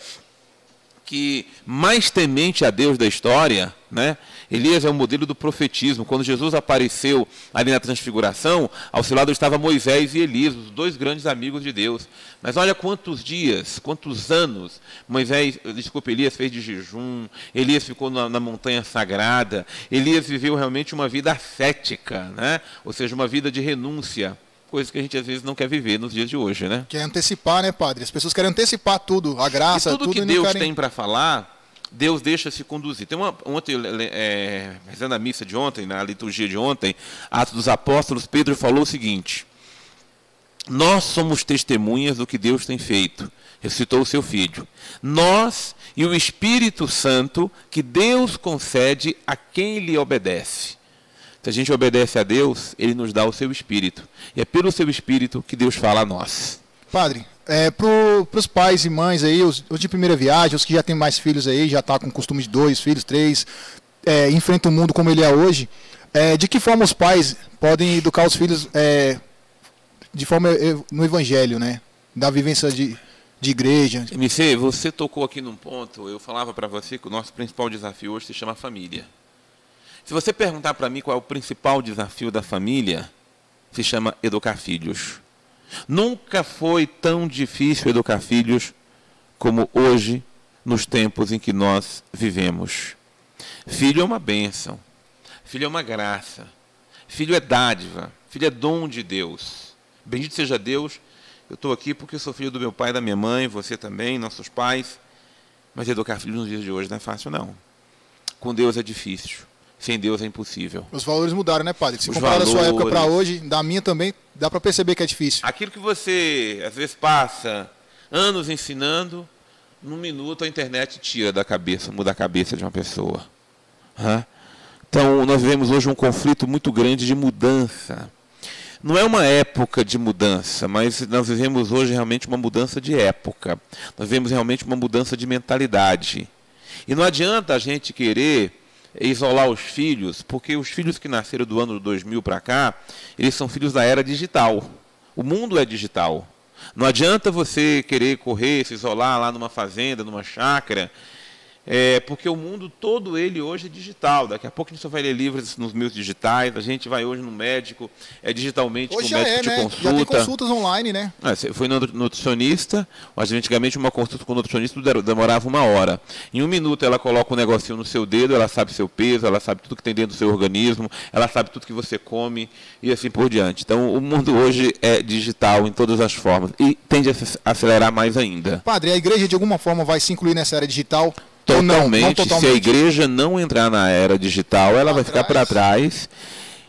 que mais temente a Deus da história, né? Elias é o modelo do profetismo. Quando Jesus apareceu ali na transfiguração, ao seu lado estava Moisés e Elias, os dois grandes amigos de Deus. Mas olha quantos dias, quantos anos Moisés, desculpa, Elias fez de jejum, Elias ficou na, na montanha sagrada, Elias viveu realmente uma vida ascética, né? Ou seja, uma vida de renúncia, coisa que a gente às vezes não quer viver nos dias de hoje, né? Quer antecipar, né, padre? As pessoas querem antecipar tudo, a graça, e tudo, que e não Deus querem... tem para falar, Deus deixa se conduzir. Tem uma ontem, é, rezando a missa de ontem, na liturgia de ontem, Atos dos Apóstolos, Pedro falou o seguinte: Nós somos testemunhas do que Deus tem feito. Ressuscitou o seu filho. Nós e o Espírito Santo que Deus concede a quem lhe obedece. Se a gente obedece a Deus, ele nos dá o seu espírito. E é pelo seu espírito que Deus fala a nós. Padre, é, para os pais e mães aí, os, os, de primeira viagem, os que já têm mais filhos aí, já está com costume de dois filhos, três, é, enfrenta o mundo como ele é hoje, é, de que forma os pais podem educar os filhos é, de forma é, no evangelho, né? Da vivência de, de igreja. MC, você tocou aqui num ponto, eu falava para você que o nosso principal desafio hoje se chama família. Se você perguntar para mim qual é o principal desafio da família, se chama educar filhos. Nunca foi tão difícil educar filhos como hoje, nos tempos em que nós vivemos. Filho é uma bênção, filho é uma graça, filho é dádiva, filho é dom de Deus. Bendito seja Deus, eu estou aqui porque sou filho do meu pai da minha mãe, você também, nossos pais. Mas educar filhos nos dias de hoje não é fácil, não. Com Deus é difícil. Sem Deus é impossível. Os valores mudaram, né, padre? Se comparar da sua época para hoje, da minha também, dá para perceber que é difícil. Aquilo que você, às vezes, passa anos ensinando, num minuto a internet tira da cabeça, muda a cabeça de uma pessoa. Então, nós vivemos hoje um conflito muito grande de mudança. Não é uma época de mudança, mas nós vivemos hoje realmente uma mudança de época. Nós vivemos realmente uma mudança de mentalidade. E não adianta a gente querer isolar os filhos, porque os filhos que nasceram do ano 2000 para cá, eles são filhos da era digital. O mundo é digital. Não adianta você querer correr, se isolar lá numa fazenda, numa chácara, é, porque o mundo todo ele hoje é digital. Daqui a pouco a gente só vai ler livros nos meios digitais. A gente vai hoje no médico, é digitalmente hoje o médico é, te né? consulta. Já tem consultas online, né? É, você foi no nutricionista, mas antigamente uma consulta com o nutricionista demorava uma hora. Em um minuto ela coloca um negocinho no seu dedo, ela sabe seu peso, ela sabe tudo que tem dentro do seu organismo, ela sabe tudo que você come e assim por diante. Então o mundo hoje é digital em todas as formas e tende a acelerar mais ainda. Padre, a igreja de alguma forma vai se incluir nessa era digital? Totalmente, não, não totalmente. Se a igreja não entrar na era digital, ela pra vai ficar para trás.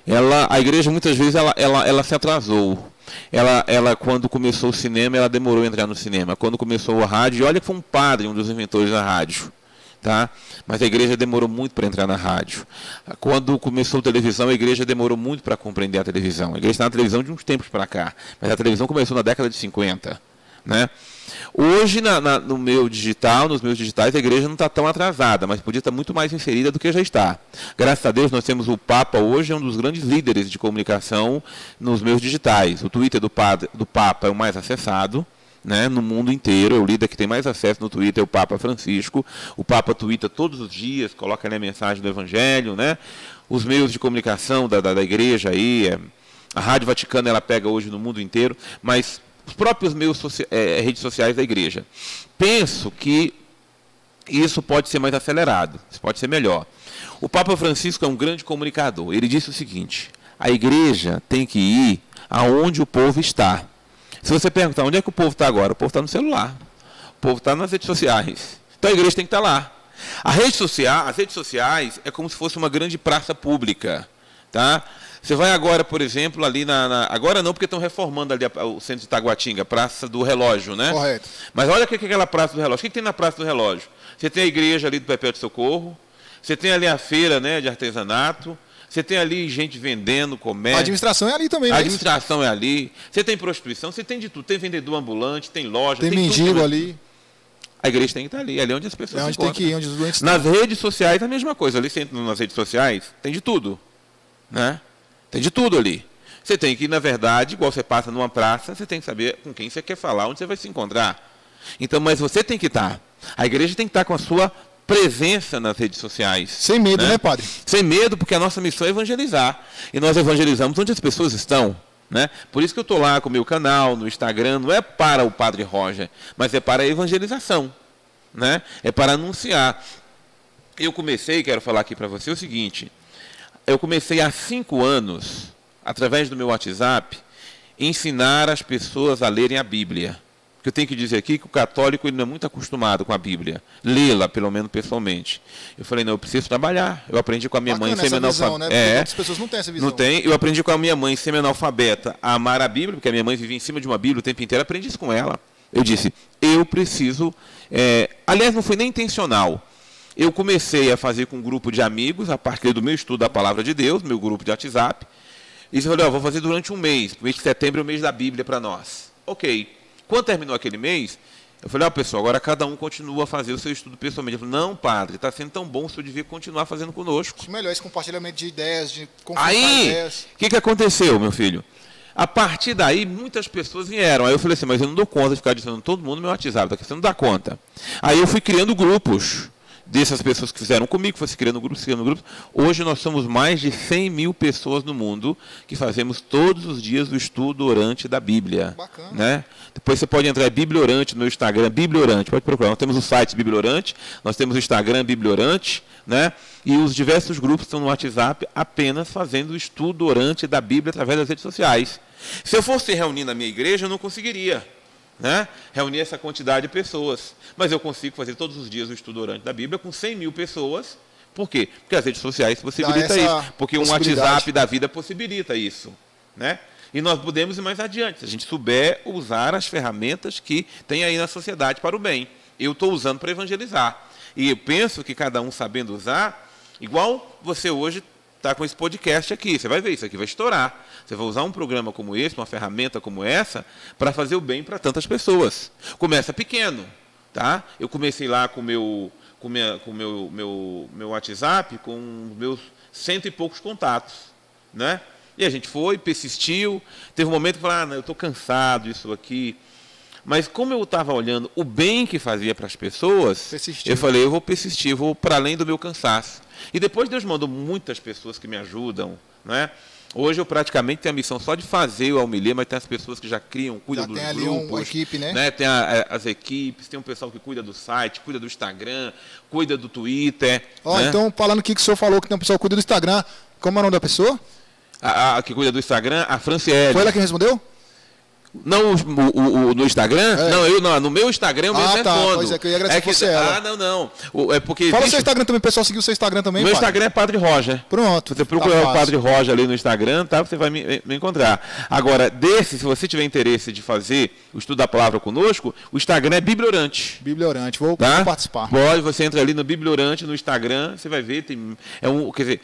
Ela, a igreja muitas vezes ela, ela, ela se atrasou. Ela, ela, quando começou o cinema, ela demorou a entrar no cinema. Quando começou o rádio, olha que foi um padre, um dos inventores da rádio. Tá? Mas a igreja demorou muito para entrar na rádio. Quando começou a televisão, a igreja demorou muito para compreender a televisão. A igreja está na televisão de uns tempos para cá, mas a televisão começou na década de 50. Né? Hoje, na, na, no meu digital, nos meus digitais, a igreja não está tão atrasada, mas podia estar muito mais inserida do que já está. Graças a Deus, nós temos o Papa hoje, é um dos grandes líderes de comunicação nos meus digitais. O Twitter do, padre, do Papa é o mais acessado. Né, no mundo inteiro, é o líder que tem mais acesso no Twitter é o Papa Francisco. O Papa twitta todos os dias, coloca ali a mensagem do Evangelho, né? Os meios de comunicação da, da, da igreja aí, é, a Rádio Vaticana ela pega hoje no mundo inteiro, mas os próprios meios socia é, redes sociais da igreja. Penso que isso pode ser mais acelerado, isso pode ser melhor. O Papa Francisco é um grande comunicador. Ele disse o seguinte: a igreja tem que ir aonde o povo está. Se você perguntar onde é que o povo está agora, o povo está no celular, o povo está nas redes sociais. Então a igreja tem que estar lá. A rede social, as redes sociais é como se fosse uma grande praça pública, tá? Você vai agora, por exemplo, ali na. na agora não, porque estão reformando ali a, o centro de Taguatinga, Praça do Relógio, né? Correto. Mas olha o que é aquela Praça do Relógio. O que, que tem na Praça do Relógio? Você tem a igreja ali do Pepeu de Socorro, você tem ali a feira né, de artesanato, você tem ali gente vendendo, comércio. A administração é ali também, né? A administração é ali. Você tem prostituição, você tem de tudo. Tem vendedor ambulante, tem loja, tem, tem mendigo tudo, ali. A igreja tem que estar ali, ali é onde as pessoas é onde tem que ir, onde os doentes Nas redes sociais, a mesma coisa. Ali você entra nas redes sociais, tem de tudo. Né? Tem de tudo ali. Você tem que, na verdade, igual você passa numa praça, você tem que saber com quem você quer falar, onde você vai se encontrar. Então, mas você tem que estar. A igreja tem que estar com a sua presença nas redes sociais. Sem medo, né, né padre? Sem medo, porque a nossa missão é evangelizar. E nós evangelizamos onde as pessoas estão. Né? Por isso que eu estou lá com o meu canal, no Instagram, não é para o Padre Roger, mas é para a evangelização. Né? É para anunciar. Eu comecei, quero falar aqui para você o seguinte: eu comecei há cinco anos, através do meu WhatsApp, ensinar as pessoas a lerem a Bíblia. que eu tenho que dizer aqui que o católico ele não é muito acostumado com a Bíblia, lê-la pelo menos pessoalmente. Eu falei não, eu preciso trabalhar. Eu aprendi com a minha Bacana mãe semi-analfabeta. Né? É, as pessoas não têm essa visão. Não tem. Eu aprendi com a minha mãe semi-analfabeta a amar a Bíblia, porque a minha mãe vivia em cima de uma Bíblia o tempo inteiro. aprendi isso com ela. Eu disse, eu preciso. É... Aliás, não foi nem intencional. Eu comecei a fazer com um grupo de amigos, a partir do meu estudo da palavra de Deus, meu grupo de WhatsApp. E eu falei, ó, vou fazer durante um mês. O mês de setembro é o mês da Bíblia para nós. Ok. Quando terminou aquele mês, eu falei, ó, pessoal, agora cada um continua a fazer o seu estudo pessoalmente. Ele falou, não, padre, está sendo tão bom, o senhor devia continuar fazendo conosco. Acho melhor esse compartilhamento de ideias, de Aí, o que, que aconteceu, meu filho? A partir daí, muitas pessoas vieram. Aí eu falei assim, mas eu não dou conta de ficar dizendo todo mundo no meu WhatsApp, tá? você não dá conta. Aí eu fui criando grupos dessas pessoas que fizeram comigo, fosse criando grupos, criando grupos. Hoje nós somos mais de 100 mil pessoas no mundo que fazemos todos os dias o estudo orante da Bíblia. Bacana. Né? Depois você pode entrar em Bibliorante no Instagram, Bibliorante, pode procurar. Nós temos o site Bibliorante, nós temos o Instagram Bibliorante, né? E os diversos grupos estão no WhatsApp apenas fazendo o estudo orante da Bíblia através das redes sociais. Se eu fosse reunir na minha igreja, eu não conseguiria né, reunir essa quantidade de pessoas. Mas eu consigo fazer todos os dias o estudo orante da Bíblia com 100 mil pessoas. Por quê? Porque as redes sociais possibilitam isso. Porque um WhatsApp da vida possibilita isso. Né? E nós podemos ir mais adiante, se a gente souber usar as ferramentas que tem aí na sociedade para o bem. Eu estou usando para evangelizar. E eu penso que cada um sabendo usar, igual você hoje está com esse podcast aqui. Você vai ver, isso aqui vai estourar. Você vai usar um programa como esse, uma ferramenta como essa, para fazer o bem para tantas pessoas. Começa pequeno. Tá? Eu comecei lá com meu, com minha, com meu, meu, meu WhatsApp, com meus cento e poucos contatos. Né? E a gente foi, persistiu. Teve um momento que falei, ah, eu estou cansado disso aqui. Mas como eu estava olhando o bem que fazia para as pessoas, Persistiu. eu falei, eu vou persistir, vou para além do meu cansaço. E depois Deus mandou muitas pessoas que me ajudam, né? Hoje eu praticamente tenho a missão só de fazer o Almilê, mas tem as pessoas que já criam, cuidam já dos tem grupos. Ali uma equipe, né? né? Tem a, a, as equipes, tem um pessoal que cuida do site, cuida do Instagram, cuida do Twitter. Ó, né? então falando aqui que o senhor falou que tem um pessoal que cuida do Instagram, como é o nome da pessoa? A, a que cuida do Instagram, a Franciele. Foi ela quem respondeu? Não, o, o, o, no Instagram? É. Não, eu não. No meu Instagram eu mesmo ah, tá. respondo. Pois é, que eu ia agradecer é que, ela. Ah, não, não. O, é porque Fala o seu Instagram também, pessoal seguir o seu Instagram também. Meu padre. Instagram é Padre Roger. Pronto. Você procura tá o Padre Roger ali no Instagram, tá? Você vai me, me, encontrar. Agora, desse, se você tiver interesse de fazer o estudo da palavra conosco, o Instagram é Bibliorante. Bibliorante, vou, tá? vou participar. Pode, você entra ali no Bibliorante, no Instagram, você vai ver, tem, é um, quer dizer,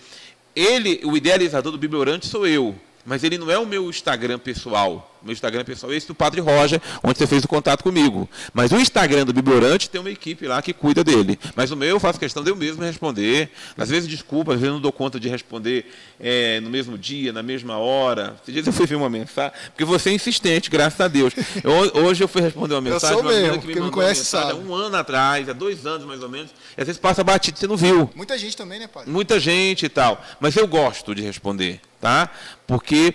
ele, o idealizador do Bibliorante sou eu mas ele não é o meu Instagram pessoal. Meu Instagram pessoal é esse do Padre Roger, onde você fez o contato comigo. Mas o Instagram do Bibliorante tem uma equipe lá que cuida dele. Mas o meu eu faço questão de eu mesmo responder. Às vezes, desculpa, às vezes eu não dou conta de responder é, no mesmo dia, na mesma hora. Esses dias eu fui ver uma mensagem, porque você é insistente, graças a Deus. Eu, hoje eu fui responder uma mensagem. Eu sou mesmo, que me, me conhece sabe. há um ano atrás, há dois anos mais ou menos. E às vezes passa batido, você não viu. Muita gente também, né, Padre? Muita gente e tal. Mas eu gosto de responder tá? Porque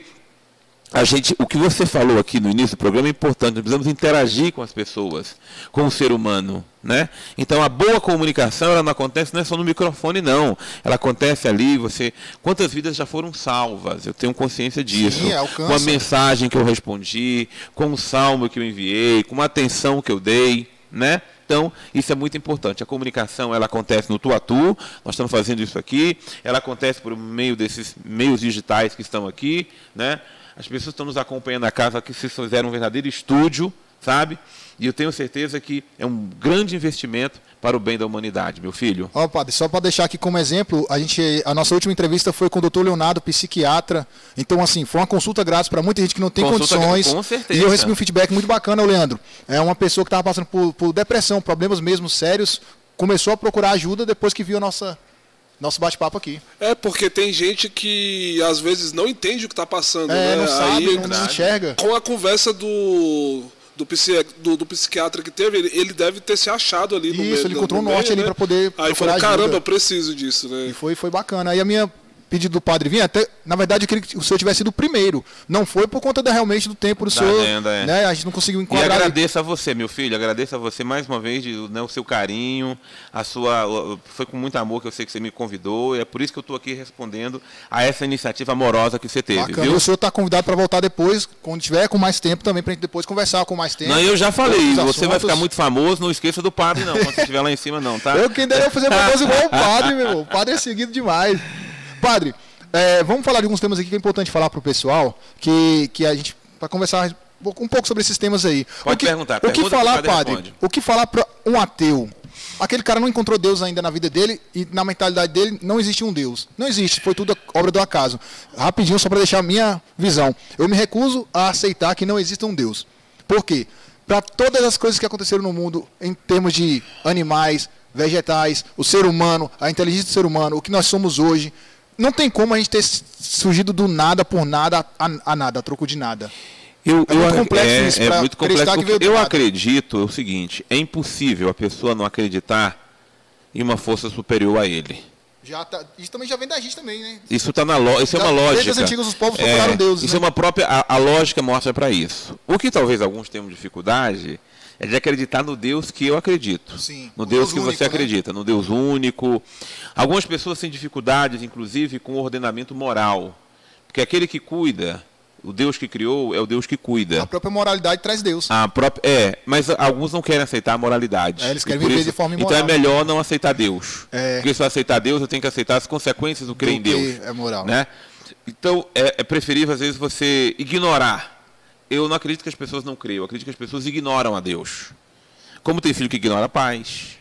a gente, o que você falou aqui no início do programa é importante, nós precisamos interagir com as pessoas, com o ser humano, né? Então a boa comunicação, ela não acontece não é só no microfone não, ela acontece ali, você, quantas vidas já foram salvas? Eu tenho consciência disso. Sim, com a mensagem que eu respondi, com o salmo que eu enviei, com a atenção que eu dei, né? Então, isso é muito importante. A comunicação ela acontece no tu a tu, nós estamos fazendo isso aqui, ela acontece por meio desses meios digitais que estão aqui, né? As pessoas estão nos acompanhando na casa que se fizeram um verdadeiro estúdio, sabe? E eu tenho certeza que é um grande investimento para o bem da humanidade, meu filho. Ó, oh, padre, só para deixar aqui como exemplo, a gente, a nossa última entrevista foi com o doutor Leonardo, psiquiatra. Então, assim, foi uma consulta grátis para muita gente que não tem consulta condições. Com certeza. E eu recebi um feedback muito bacana, Leandro. É uma pessoa que estava passando por, por depressão, problemas mesmo sérios, começou a procurar ajuda depois que viu a nossa nosso bate-papo aqui. É, porque tem gente que às vezes não entende o que está passando, é, né? não sabe, Aí, não, não enxerga. Com a conversa do do, psi, do, do, psiquiatra que teve, ele, ele, deve ter se achado ali no Isso, meio, ele encontrou um norte ali né? para poder Aí falou, caramba, eu preciso disso, né? E foi, foi bacana. Aí a minha pedido do padre vir, até, na verdade, eu queria que o senhor tivesse sido o primeiro. Não foi por conta da, realmente do tempo do Da senhor. agenda, é. né? A gente não conseguiu E enquadrar. agradeço a você, meu filho, agradeço a você mais uma vez né, o seu carinho, a sua, foi com muito amor que eu sei que você me convidou, e é por isso que eu estou aqui respondendo a essa iniciativa amorosa que você teve, Bacana. viu? E o senhor está convidado para voltar depois, quando tiver com mais tempo também, para gente depois conversar com mais tempo. Não, eu já falei, você vai assuntos. ficar muito famoso, não esqueça do padre não, quando você estiver lá em cima não, tá? Eu quem dera eu fazer famoso igual o padre, meu irmão. O padre é seguido demais. Padre, é, vamos falar de alguns temas aqui que é importante falar para o pessoal, que, que a gente, para conversar um pouco sobre esses temas aí. Pode o que, perguntar, O que pergunta que o falar, padre padre? O que falar para um ateu? Aquele cara não encontrou Deus ainda na vida dele e na mentalidade dele não existe um Deus. Não existe, foi tudo obra do acaso. Rapidinho, só para deixar a minha visão. Eu me recuso a aceitar que não exista um Deus. Por quê? Para todas as coisas que aconteceram no mundo, em termos de animais, vegetais, o ser humano, a inteligência do ser humano, o que nós somos hoje, não tem como a gente ter surgido do nada por nada a, a nada, a troco de nada. Eu, É muito complexo é, isso é muito complexo. eu nada. acredito o seguinte: é impossível a pessoa não acreditar em uma força superior a ele. Já tá- isso também já vem da gente também, né? Isso tá na lo... isso é Já- uma desde lógica. os antigos os povos procuraram deuses, Isso né? é uma própria a, a lógica mostra para isso. O que talvez alguns tenham dificuldade é de acreditar no Deus que eu acredito. Sim, no Deus, Deus que único, você né? acredita, no Deus único. Algumas pessoas têm dificuldades, inclusive, com o ordenamento moral. Porque aquele que cuida, o Deus que criou é o Deus que cuida. A própria moralidade traz Deus. A própria, é, mas alguns não querem aceitar a moralidade. É, eles querem viver de forma Então imoral. é melhor não aceitar Deus. É. Porque se eu aceitar Deus, eu tenho que aceitar as consequências do crer Do em Deus. é moral. Né? Então é, é preferível, às vezes, você ignorar. Eu não acredito que as pessoas não creem, eu acredito que as pessoas ignoram a Deus. Como tem filho que ignora pais,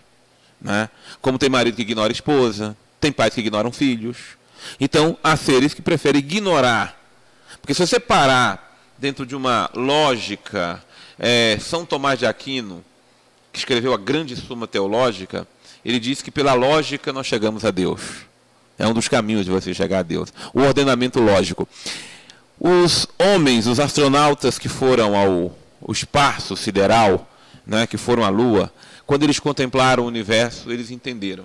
né? como tem marido que ignora esposa, tem pais que ignoram filhos. Então, há seres que preferem ignorar. Porque se você parar dentro de uma lógica, é, São Tomás de Aquino, que escreveu a grande suma teológica, ele diz que pela lógica nós chegamos a Deus. É um dos caminhos de você chegar a Deus. O ordenamento lógico. Os homens, os astronautas que foram ao, ao espaço sideral, né, que foram à Lua, quando eles contemplaram o universo, eles entenderam.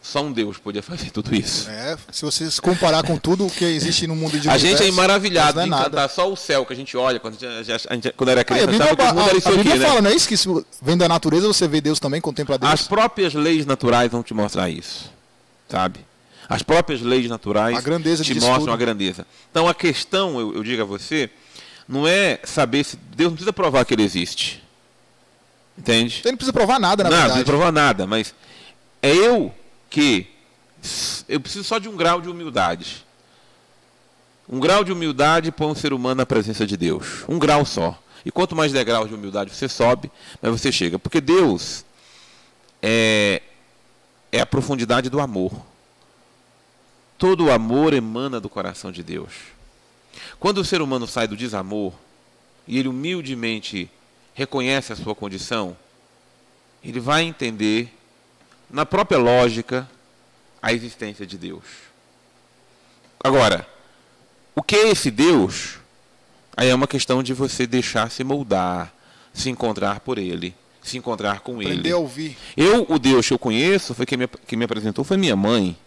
Só um Deus podia fazer tudo isso. É, se você se comparar com tudo o que existe no mundo de A gente é maravilhado é de nada. encantar só o céu que a gente olha quando, a gente, a gente- quando era criança, a Bíblia, achava que o mundo era a- isso a Bíblia aqui, né? fala, não é isso? Que se vem da natureza, você vê Deus também, contempla Deus. As próprias leis naturais vão te mostrar isso, sabe? As próprias leis naturais A grandeza te mostram tudo. a grandeza. Então a questão, eu, eu digo a você, não é saber se Deus não precisa provar que ele existe. Entende? Você não precisa provar nada, na não, não verdade. precisa provar nada, mas é eu que eu preciso só de um grau de humildade. Um grau de humildade põe um ser humano na presença de Deus. Um grau só. E quanto mais degraus de humildade você sobe, mais você chega. Porque Deus é, é a profundidade do amor. Todo o amor emana do coração de Deus. Quando o ser humano sai do desamor e ele humildemente reconhece a sua condição, ele vai entender, na própria lógica, a existência de Deus. Agora, o que é esse Deus? Aí é uma questão de você deixar se moldar, se encontrar por ele, se encontrar com Aprender ele. a ouvir. Eu, o Deus que eu conheço, foi quem me, quem me apresentou foi minha mãe.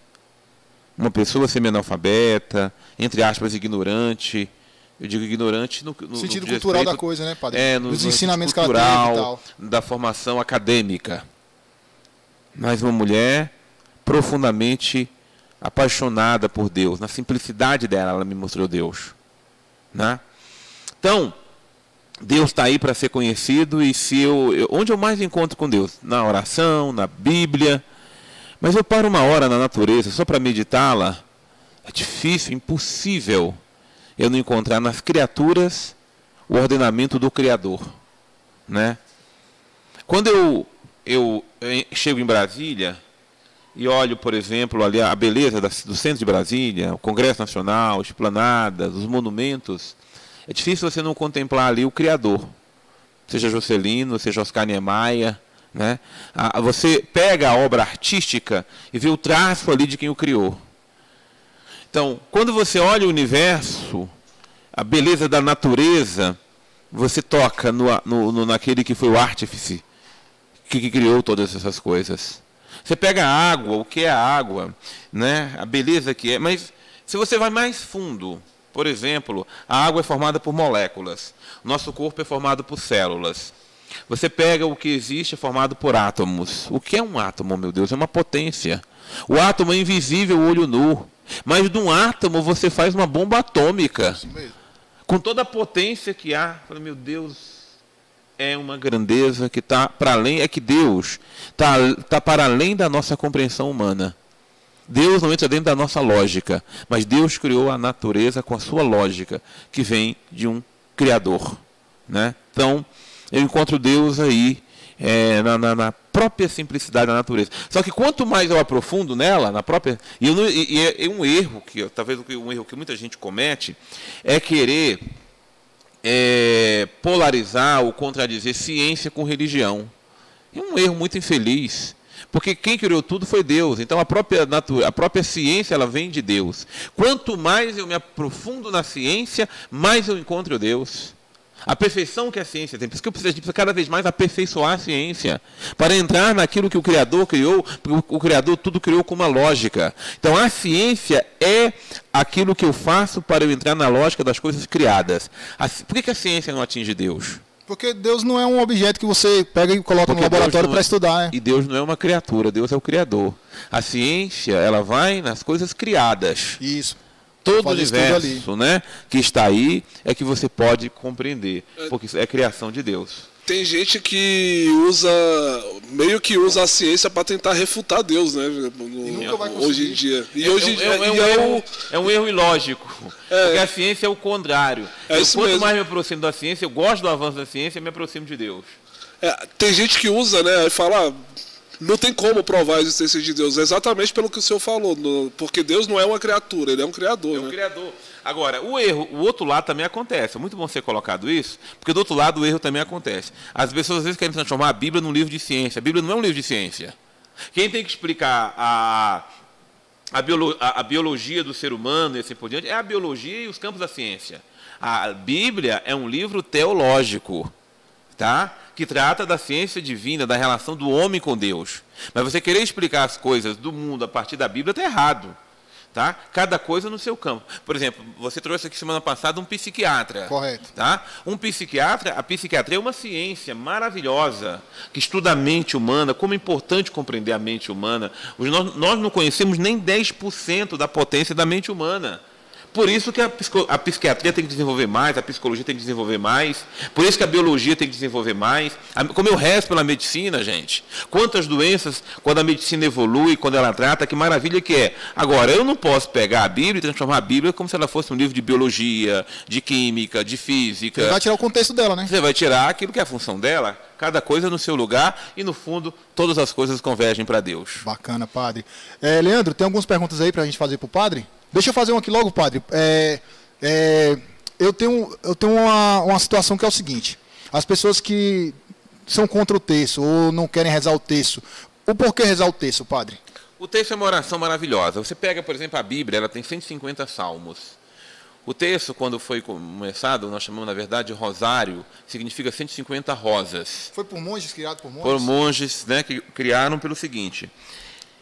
Uma pessoa semi-analfabeta, entre aspas, ignorante. Eu digo ignorante no, no Sentido no que cultural da respeito- coisa, né, padre? É, no, Dos no ensinamentos que sentido ela e cultural, tal. da formação acadêmica. Mas uma mulher profundamente apaixonada por Deus. Na simplicidade dela, ela me mostrou Deus. Né? Então, Deus está aí para ser conhecido e se eu, eu- onde eu mais encontro com Deus? Na oração, na Bíblia. Mas eu paro uma hora na natureza só para meditá-la. É difícil, impossível eu não encontrar nas criaturas o ordenamento do Criador, né? Quando eu, eu eh, chego em Brasília e olho, por exemplo, ali a beleza do centro de Brasília, o Congresso Nacional, esplanadas, os monumentos, é difícil você não contemplar ali o Criador. Seja Juscelino, seja Oscar Niemeyer, né? Você pega a obra artística e vê o traço ali de quem o criou. Então, quando você olha o universo, a beleza da natureza, você toca no- no- naquele que foi o artífice, que, que criou todas essas coisas. Você pega a água, o que é a água, né? a beleza que é, mas se você vai mais fundo, por exemplo, a água é formada por moléculas, nosso corpo é formado por células. Você pega o que existe é formado por átomos. O que é um átomo, meu Deus? É uma potência. O átomo é invisível, olho nu. Mas de um átomo você faz uma bomba atômica. Com toda a potência que há. Meu Deus, é uma grandeza que está para além. É que Deus está tá para além da nossa compreensão humana. Deus não entra dentro da nossa lógica, mas Deus criou a natureza com a sua lógica, que vem de um Criador. Né? Então, eu encontro Deus aí é, na, na, na, própria simplicidade da natureza. Só que quanto mais eu aprofundo nela, na própria. E, eu, e, e é um erro, que talvez um erro que muita gente comete, é querer é, polarizar ou contradizer ciência com religião. É um erro muito infeliz. Porque quem criou tudo foi Deus. Então a própria, natura, a própria ciência ela vem de Deus. Quanto mais eu me aprofundo na ciência, mais eu encontro Deus. A perfeição que a ciência tem. Por isso que eu preciso, preciso cada vez mais aperfeiçoar a ciência. Para entrar naquilo que o Criador criou, o, Criador tudo criou com uma lógica. Então a ciência é aquilo que eu faço para eu entrar na lógica das coisas criadas. A, por que, a ciência não atinge Deus? Porque Deus não é um objeto que você pega e coloca Porque no laboratório para é, estudar. É. E Deus não é uma criatura, Deus é o Criador. A ciência, ela vai nas coisas criadas. Isso todo o universo né, que está aí é que você pode compreender, porque isso é criação de Deus. Tem gente que usa, meio que usa a ciência para tentar refutar Deus, né? No, hoje em dia. E é, hoje é, é, é, um é erro, é um erro ilógico. É. Porque a ciência é o contrário. É eu, quanto mesmo. mais me aproximo da ciência, eu gosto do avanço da ciência, me aproximo de Deus. É, tem gente que usa, né? E fala, não tem como provar a existência de Deus, exatamente pelo que o senhor falou, no, porque Deus não é uma criatura, ele é um criador. É um né? criador. Agora, o erro, o outro lado também acontece. É muito bom ser colocado isso, porque do outro lado o erro também acontece. As pessoas às vezes querem transformar a Bíblia num livro de ciência. A Bíblia não é um livro de ciência. Quem tem que explicar a, a, biolo, a, a biologia do ser humano e assim por diante é a biologia e os campos da ciência. A Bíblia é um livro teológico, tá? que trata da ciência divina, da relação do homem com Deus. Mas você querer explicar as coisas do mundo a partir da Bíblia está errado. Tá? Cada coisa no seu campo. Por exemplo, você trouxe aqui semana passada um psiquiatra. Correto. Tá? Um psiquiatra, a psiquiatria é uma ciência maravilhosa que estuda a mente humana, como é importante compreender a mente humana. Nós, nós não conhecemos nem 10% da potência da mente humana. Por isso que a, a, psiquiatria tem que desenvolver mais, a psicologia tem que desenvolver mais, por isso que a biologia tem que desenvolver mais. Como eu rezo pela medicina, gente. Quantas doenças, quando a medicina evolui, quando ela trata, que maravilha que é. Agora, eu não posso pegar a Bíblia e transformar a Bíblia como se ela fosse um livro de biologia, de química, de física. Você vai tirar o contexto dela, né? Você vai tirar aquilo que é a função dela, cada coisa no seu lugar, e no fundo, todas as coisas convergem para Deus. Bacana, padre. É, Leandro, tem algumas perguntas aí para a gente fazer para o padre? Deixa eu fazer um aqui logo, padre. É, é, eu tenho, eu tenho uma, uma situação que é o seguinte: as pessoas que são contra o texto ou não querem rezar o texto, o porquê rezar o texto, padre? O texto é uma oração maravilhosa. Você pega, por exemplo, a Bíblia, ela tem 150 salmos. O texto, quando foi começado, nós chamamos, na verdade, de rosário, significa 150 rosas. Foi por monges, criado por monges? Por monges, né, que criaram pelo seguinte.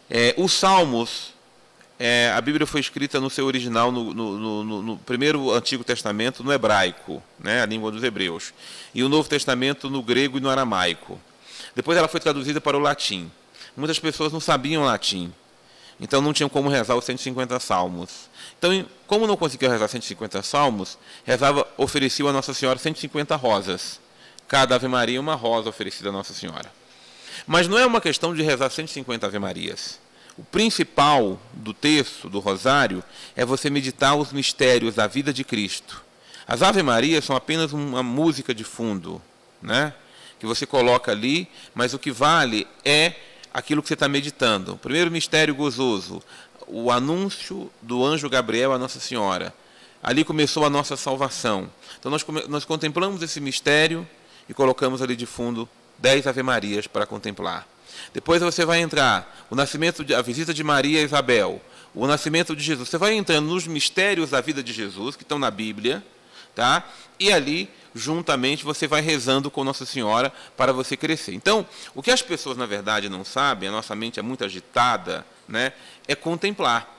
É, os salmos é, a Bíblia foi escrita no seu original, no, no, no, no, primeiro Antigo Testamento, no hebraico, né, a língua dos hebreus, e o Novo Testamento no grego e no aramaico. Depois ela foi traduzida para o latim. Muitas pessoas não sabiam latim, então não tinham como rezar os 150 salmos. Então, como não conseguiam rezar 150 salmos, rezava, oferecia a Nossa Senhora 150 rosas. Cada Ave Maria uma rosa oferecida a Nossa Senhora. Mas não é uma questão de rezar 150 Ave Marias. O principal do texto do Rosário é você meditar os mistérios da vida de Cristo. As Ave Marias são apenas uma música de fundo, né? que você coloca ali, mas o que vale é aquilo que você está meditando. Primeiro mistério gozoso, o anúncio do anjo Gabriel à Nossa Senhora. Ali começou a nossa salvação. Então nós, nós contemplamos esse mistério e colocamos ali de fundo dez Ave Marias para contemplar. Depois você vai entrar o nascimento, de, a visita de Maria e Isabel, o nascimento de Jesus. Você vai entrando nos mistérios da vida de Jesus que estão na Bíblia, tá? E ali juntamente você vai rezando com Nossa Senhora para você crescer. Então, o que as pessoas na verdade não sabem, a nossa mente é muito agitada, né, é contemplar.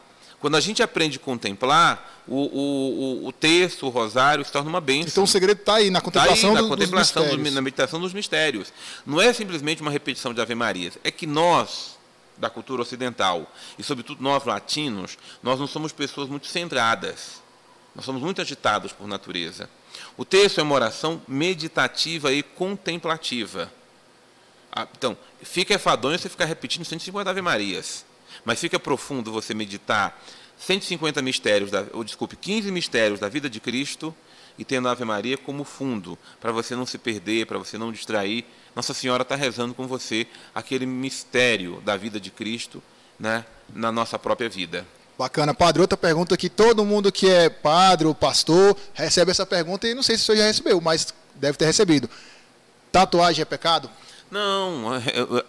Quando a gente aprende a contemplar, o, o, o texto, o rosário, se torna uma bênção. Então o segredo está aí, na contemplação, tá aí, na do, contemplação dos mistérios. na meditação dos mistérios. Não é simplesmente uma repetição de Ave Maria. É que nós, da cultura ocidental, e sobretudo nós latinos, nós não somos pessoas muito centradas. Nós somos muito agitados por natureza. O texto é uma oração meditativa e contemplativa. Ah, Então, fica enfadonho você ficar repetindo 150 Ave Marias. Mas fica profundo você meditar 150 mistérios, da, ou desculpe, 15 mistérios da vida de Cristo e tendo a Ave Maria como fundo, para você não se perder, para você não distrair. Nossa Senhora está rezando com você aquele mistério da vida de Cristo né, na nossa própria vida. Bacana. Padre, outra pergunta que todo mundo que é padre ou pastor recebe essa pergunta e não sei se o senhor já recebeu, mas deve ter recebido. Tatuagem é pecado? Não, a,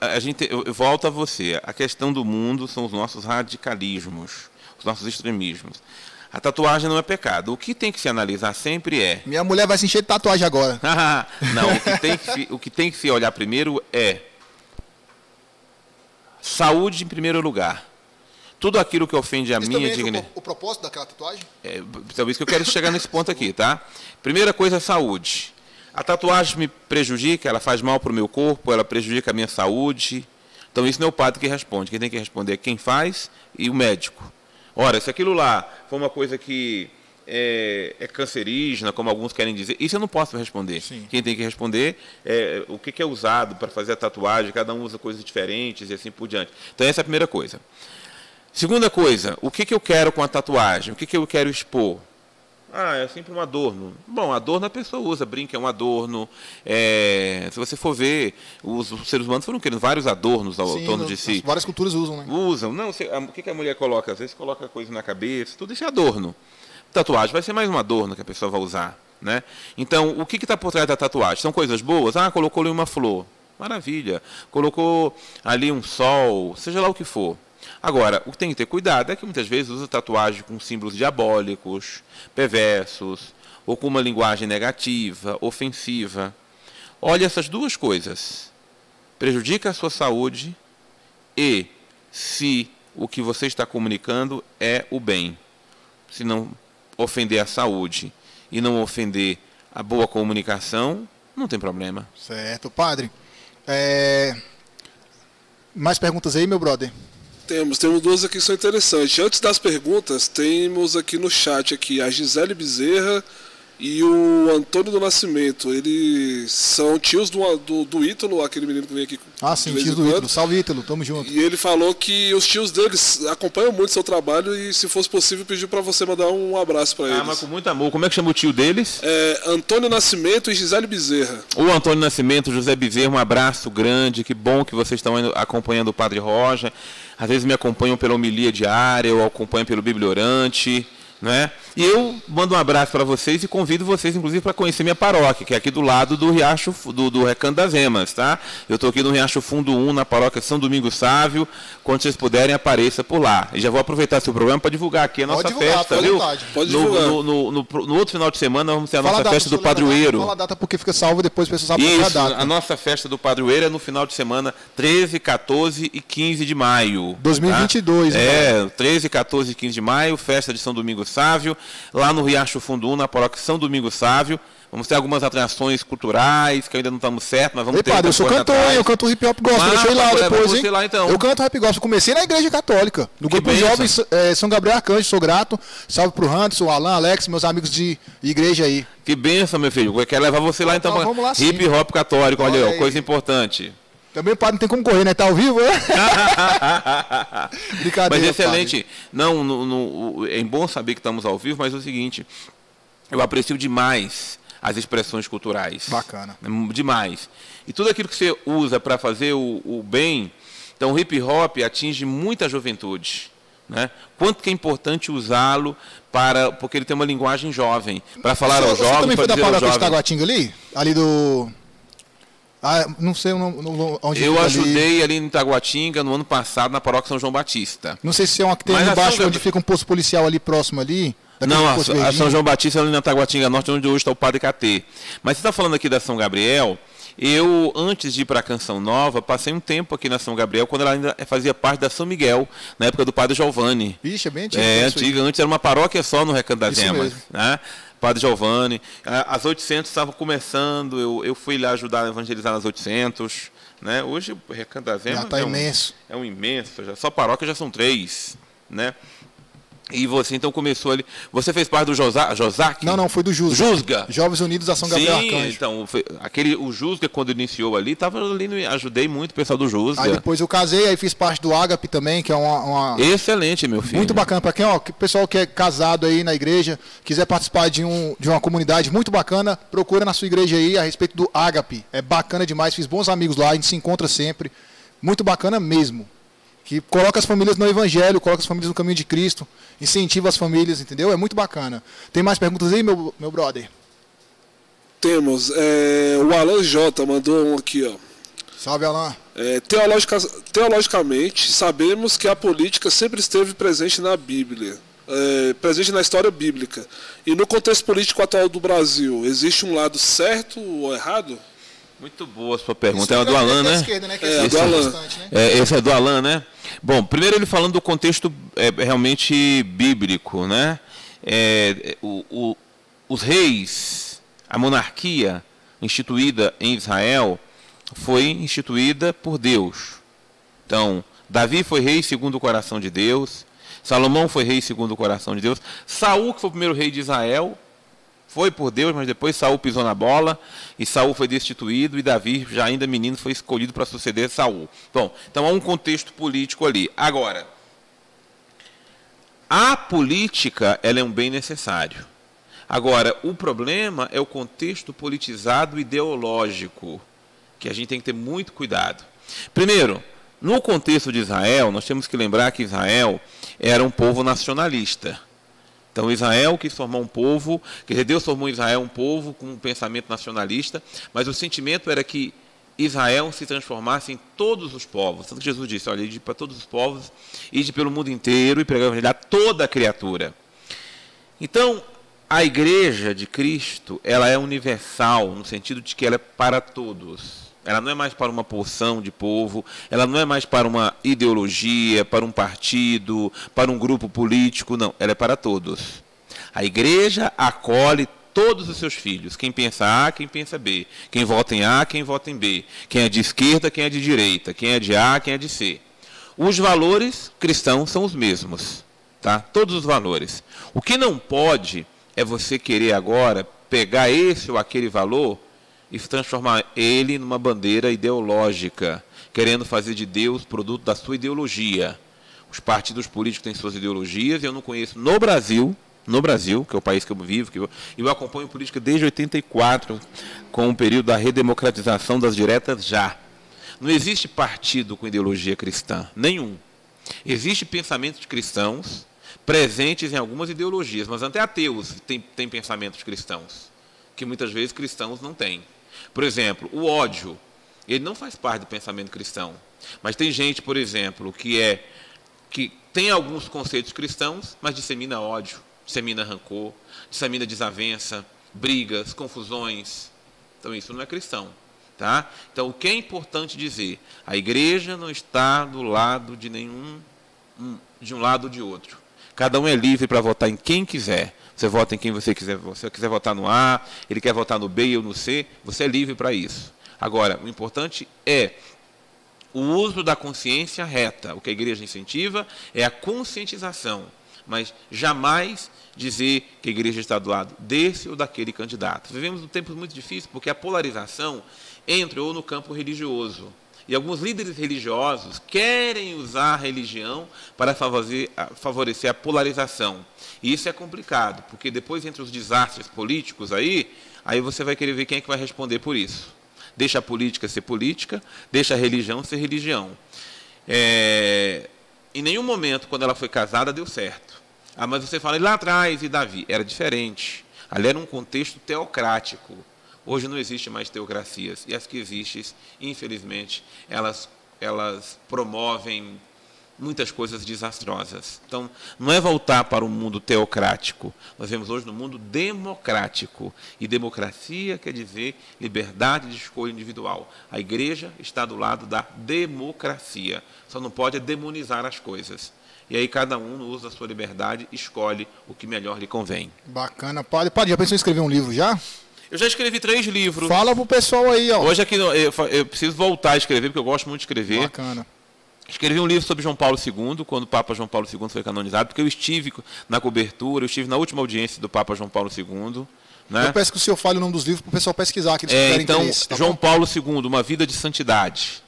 a- a gente, volto a você. A questão do mundo são os nossos radicalismos, os nossos extremismos. A tatuagem não é pecado. O que tem que se analisar sempre é. Minha mulher vai se encher de tatuagem agora. não, o que, tem que se, o que tem que se olhar primeiro é saúde em primeiro lugar. Tudo aquilo que ofende a Esse minha é dignidade. o, o propósito daquela tatuagem? É, talvez que eu quero chegar nesse ponto aqui, tá? Primeira coisa, saúde. A tatuagem me prejudica, ela faz mal para o meu corpo, ela prejudica a minha saúde. Então isso não é o padre que responde. Quem tem que responder é quem faz e o médico. Ora, se aquilo lá for uma coisa que é, é cancerígena, como alguns querem dizer, isso eu não posso responder. Sim. Quem tem que responder é o que é usado para fazer a tatuagem, cada um usa coisas diferentes e assim por diante. Então essa é a primeira coisa. Segunda coisa, o que, que eu quero com a tatuagem? O que, que eu quero expor? Ah, é sempre um adorno. Bom, adorno a pessoa usa, brinca é um adorno. É, se você for ver, os, os seres humanos foram querendo vários adornos ao Sim, torno no- de si. Várias culturas usam, né? Usam. Não, se- a- o que, que a mulher coloca? Às vezes coloca coisa na cabeça, tudo isso é adorno. Tatuagem vai ser mais um adorno que a pessoa vai usar. Né? Então, o que está por trás da tatuagem? São coisas boas? Ah, colocou ali uma flor. Maravilha. Colocou ali um sol, seja lá o que for. Agora, o que tem que ter cuidado é que muitas vezes usa tatuagem com símbolos diabólicos, perversos, ou com uma linguagem negativa, ofensiva. Olha essas duas coisas. Prejudica a sua saúde e se o que você está comunicando é o bem. Se não ofender a saúde e não ofender a boa comunicação, não tem problema. Certo. Padre, é, mais perguntas aí, meu brother? Temos, temos duas aqui que são interessantes. Antes das perguntas, temos aqui no chat aqui a Gisele Bezerra e o Antônio do Nascimento. Eles são tios do, do, do Ítalo, aquele menino que vem aqui. Ah, sim, vez tio em do. Ítalo. Salve, Ítalo. Tamo junto. E ele falou que os tios deles acompanham muito seu trabalho e, se fosse possível, pediu para você mandar um abraço para Ah, mas eles. com muito amor. Como é que chama o tio deles? É, Antônio Nascimento e Gisele Bezerra. O Antônio Nascimento, José Bezerra, um abraço grande. Que bom que vocês estão acompanhando o Padre Roja. Às vezes me acompanham pela homilia diária, ou acompanham pelo Bibliorante. Né? E eu mando um abraço para vocês e convido vocês, inclusive, para conhecer minha paróquia, que é aqui do lado do Riacho do, do Recanto das Emas, tá? Eu estou aqui no Riacho Fundo 1, na paróquia São Domingos Sávio. Quando vocês puderem, apareça por lá. E já vou aproveitar seu programa para divulgar aqui a nossa Pode divulgar, festa, viu? vontade. Pode no, divulgar. no, no, no, no outro final de semana vamos ter a Fala nossa data, festa do a padroeiro. Fala a data porque fica salvo e depois o pessoal sabe qual é a Isso, data. a nossa festa do padroeiro é no final de semana 13, 14 e 15 de maio. 2022, Tá? É, 13, 14 e 15 de maio, festa de São Domingos Sávio, lá no Riacho Fundo 1, na paróquia São Domingos Sávio. Vamos ter algumas atrações culturais, que ainda não estamos certos, mas vamos Ei, ter. padre, eu sou cantor, atrás. eu canto hip hop gospel, Ah, deixa eu ir lá depois, hein? lá, então. Eu canto rap gospel, comecei na igreja católica, no Que grupo bênção. jovem eh, São Gabriel Arcanjo, sou grato, salve pro Anderson, Alan, Alex, meus amigos de igreja aí. Que benção, meu filho. Eu quero levar você lá então. Então, vamos lá, sim. Hip hop católico, olha, Olha coisa importante. Também o padre não tem como correr, né? Tá ao vivo, é? Brincadeira, Mas excelente. Não, no- no- é bom saber que estamos ao vivo, mas é o seguinte, eu aprecio demais as expressões culturais. Bacana. É Demais. E tudo aquilo que você usa para fazer o, o bem, então o hip hop atinge muita juventude. Né? Quanto que é importante usá-lo para porque ele tem uma linguagem jovem para falar Você, aos você jovens, também foi da paróquia de. Taguatinga ali? Ali do... Ah, não sei o nome- no- onde Eu fica ali. ajudei ali em Taguatinga no ano passado na paróquia São João Batista. Não sei se é uma que tem Mas embaixo, São onde fica um posto policial ali próximo ali. Não, a, a, São João Batista é ali na Taguatinga Norte, onde hoje está o Padre Catê. Mas você está falando aqui da São Gabriel, eu, antes de ir para a Canção Nova, passei um tempo aqui na São Gabriel, quando ela ainda fazia parte da São Miguel, na época do Padre Giovanni. Vixe, é bem antiga. É, antiga. Antes era uma paróquia só no Recanto das Gemas. Né? Padre Giovanni. As 800 estavam começando, eu, eu fui lá ajudar a evangelizar nas 800. Né? Hoje o Recanto das Gemas já tá é, imenso. Um, é um imenso. Já, só paróquia já são três. Né? E você então começou ali. Você fez parte do Josa, Josac? Não, não, foi do Jusga. Jusga. Jovens Unidos Ação Gabriel Sim, Arcanjo. então, foi, aquele, o Jusga, quando iniciou ali, tava ali, no, ajudei muito o pessoal do Jusga. Aí depois eu casei, aí fiz parte do Agape também, que é uma. uma... Excelente, meu filho. Muito bacana. Para quem, ó, que pessoal que é casado aí na igreja, quiser participar de, um, de uma comunidade muito bacana, procura na sua igreja aí a respeito do Agape. É bacana demais, fiz bons amigos lá, a gente se encontra sempre. Muito bacana mesmo que coloca as famílias no evangelho, coloca as famílias no caminho de Cristo, incentiva as famílias, entendeu? É muito bacana. Tem mais perguntas aí, meu, meu brother? Temos. É, o Alan J mandou um aqui, ó. Salve, Alan. É, teologica, teologicamente, sabemos que a política sempre esteve presente na Bíblia. É, presente na história bíblica. E no contexto político atual do Brasil, existe um lado certo ou errado? Muito boa a sua pergunta. é a do Alan, né? Esquerda, né? É, é do Alan. Né? É, esse é do Alan, né? Bom, primeiro ele falando do contexto é, realmente bíblico, né? É, o, o, os reis, a monarquia instituída em Israel foi instituída por Deus. Então, Davi foi rei segundo o coração de Deus, Salomão foi rei segundo o coração de Deus, Saul, que foi o primeiro rei de Israel, foi por Deus, mas depois Saul pisou na bola e Saul foi destituído e Davi, já ainda menino, foi escolhido para suceder Saul. Bom, então há um contexto político ali. Agora, a política ela é um bem necessário. Agora, o problema é o contexto politizado ideológico, que a gente tem que ter muito cuidado. Primeiro, no contexto de Israel, nós temos que lembrar que Israel era um povo nacionalista. Então Israel quis formar um povo, dizer, Deus formou Israel um povo com um pensamento nacionalista, mas o sentimento era que Israel se transformasse em todos os povos. Tanto que Jesus disse, olha, ide para todos os povos, ide pelo mundo inteiro e pregar a toda a criatura. Então, a igreja de Cristo, ela é universal, no sentido de que ela é para todos. Ela não é mais para uma porção de povo, ela não é mais para uma ideologia, para um partido, para um grupo político, não. Ela é para todos. A igreja acolhe todos os seus filhos. Quem pensa A, quem pensa B. Quem vota em A, quem vota em B. Quem é de esquerda, quem é de direita. Quem é de A, quem é de C. Os valores cristãos são os mesmos. Tá? Todos os valores. O que não pode é você querer agora pegar esse ou aquele valor e transformar ele numa bandeira ideológica, querendo fazer de Deus produto da sua ideologia. Os partidos políticos têm suas ideologias, e eu não conheço no Brasil, no Brasil, que é o país que eu vivo, que eu, eu acompanho política desde 84, com o período da redemocratização das diretas já. Não existe partido com ideologia cristã, nenhum. Existe pensamento de cristãos presentes em algumas ideologias, mas até ateus têm, têm pensamentos cristãos, que muitas vezes cristãos não têm. Por exemplo, o ódio, ele não faz parte do pensamento cristão. Mas tem gente, por exemplo, que é que tem alguns conceitos cristãos, mas dissemina ódio, dissemina rancor, dissemina desavença, brigas, confusões. Então isso não é cristão, tá? Então o que é importante dizer? A igreja não está do lado de nenhum de um lado ou de outro. Cada um é livre para votar em quem quiser. Você vota em quem você quiser. Você quiser votar no A, ele quer votar no B ou no C, você é livre para isso. Agora, o importante é o uso da consciência reta. O que a igreja incentiva é a conscientização, mas jamais dizer que a igreja está do lado desse ou daquele candidato. Vivemos um tempo muito difícil porque a polarização entra ou no campo religioso. E alguns líderes religiosos querem usar a religião para favorecer a polarização. E isso é complicado, porque depois entre os desastres políticos aí, aí você vai querer ver quem é que vai responder por isso. Deixa a política ser política, deixa a religião ser religião. É, em nenhum momento, quando ela foi casada, deu certo. Ah, mas você fala, e lá atrás, e Davi? Era diferente. Ali era um contexto teocrático. Hoje não existe mais teocracias. E as que existem, infelizmente, elas, elas promovem muitas coisas desastrosas. Então, não é voltar para o mundo teocrático. Nós vemos hoje no mundo democrático. E democracia quer dizer liberdade de escolha individual. A igreja está do lado da democracia. Só não pode demonizar as coisas. E aí cada um usa a sua liberdade, escolhe o que melhor lhe convém. Bacana, padre. Padre, já pensou em escrever um livro já? Eu já escrevi três livros. Fala pro pessoal aí, ó. Hoje aqui eu, eu preciso voltar a escrever, porque eu gosto muito de escrever. Bacana. Escrevi um livro sobre João Paulo II, quando o Papa João Paulo II foi canonizado, porque eu estive na cobertura, eu estive na última audiência do Papa João Paulo II. Né? Eu peço que o senhor fale o nome dos livros para o pessoal pesquisar, que eles é, então, tá João bom? Paulo II, Uma Vida de Santidade.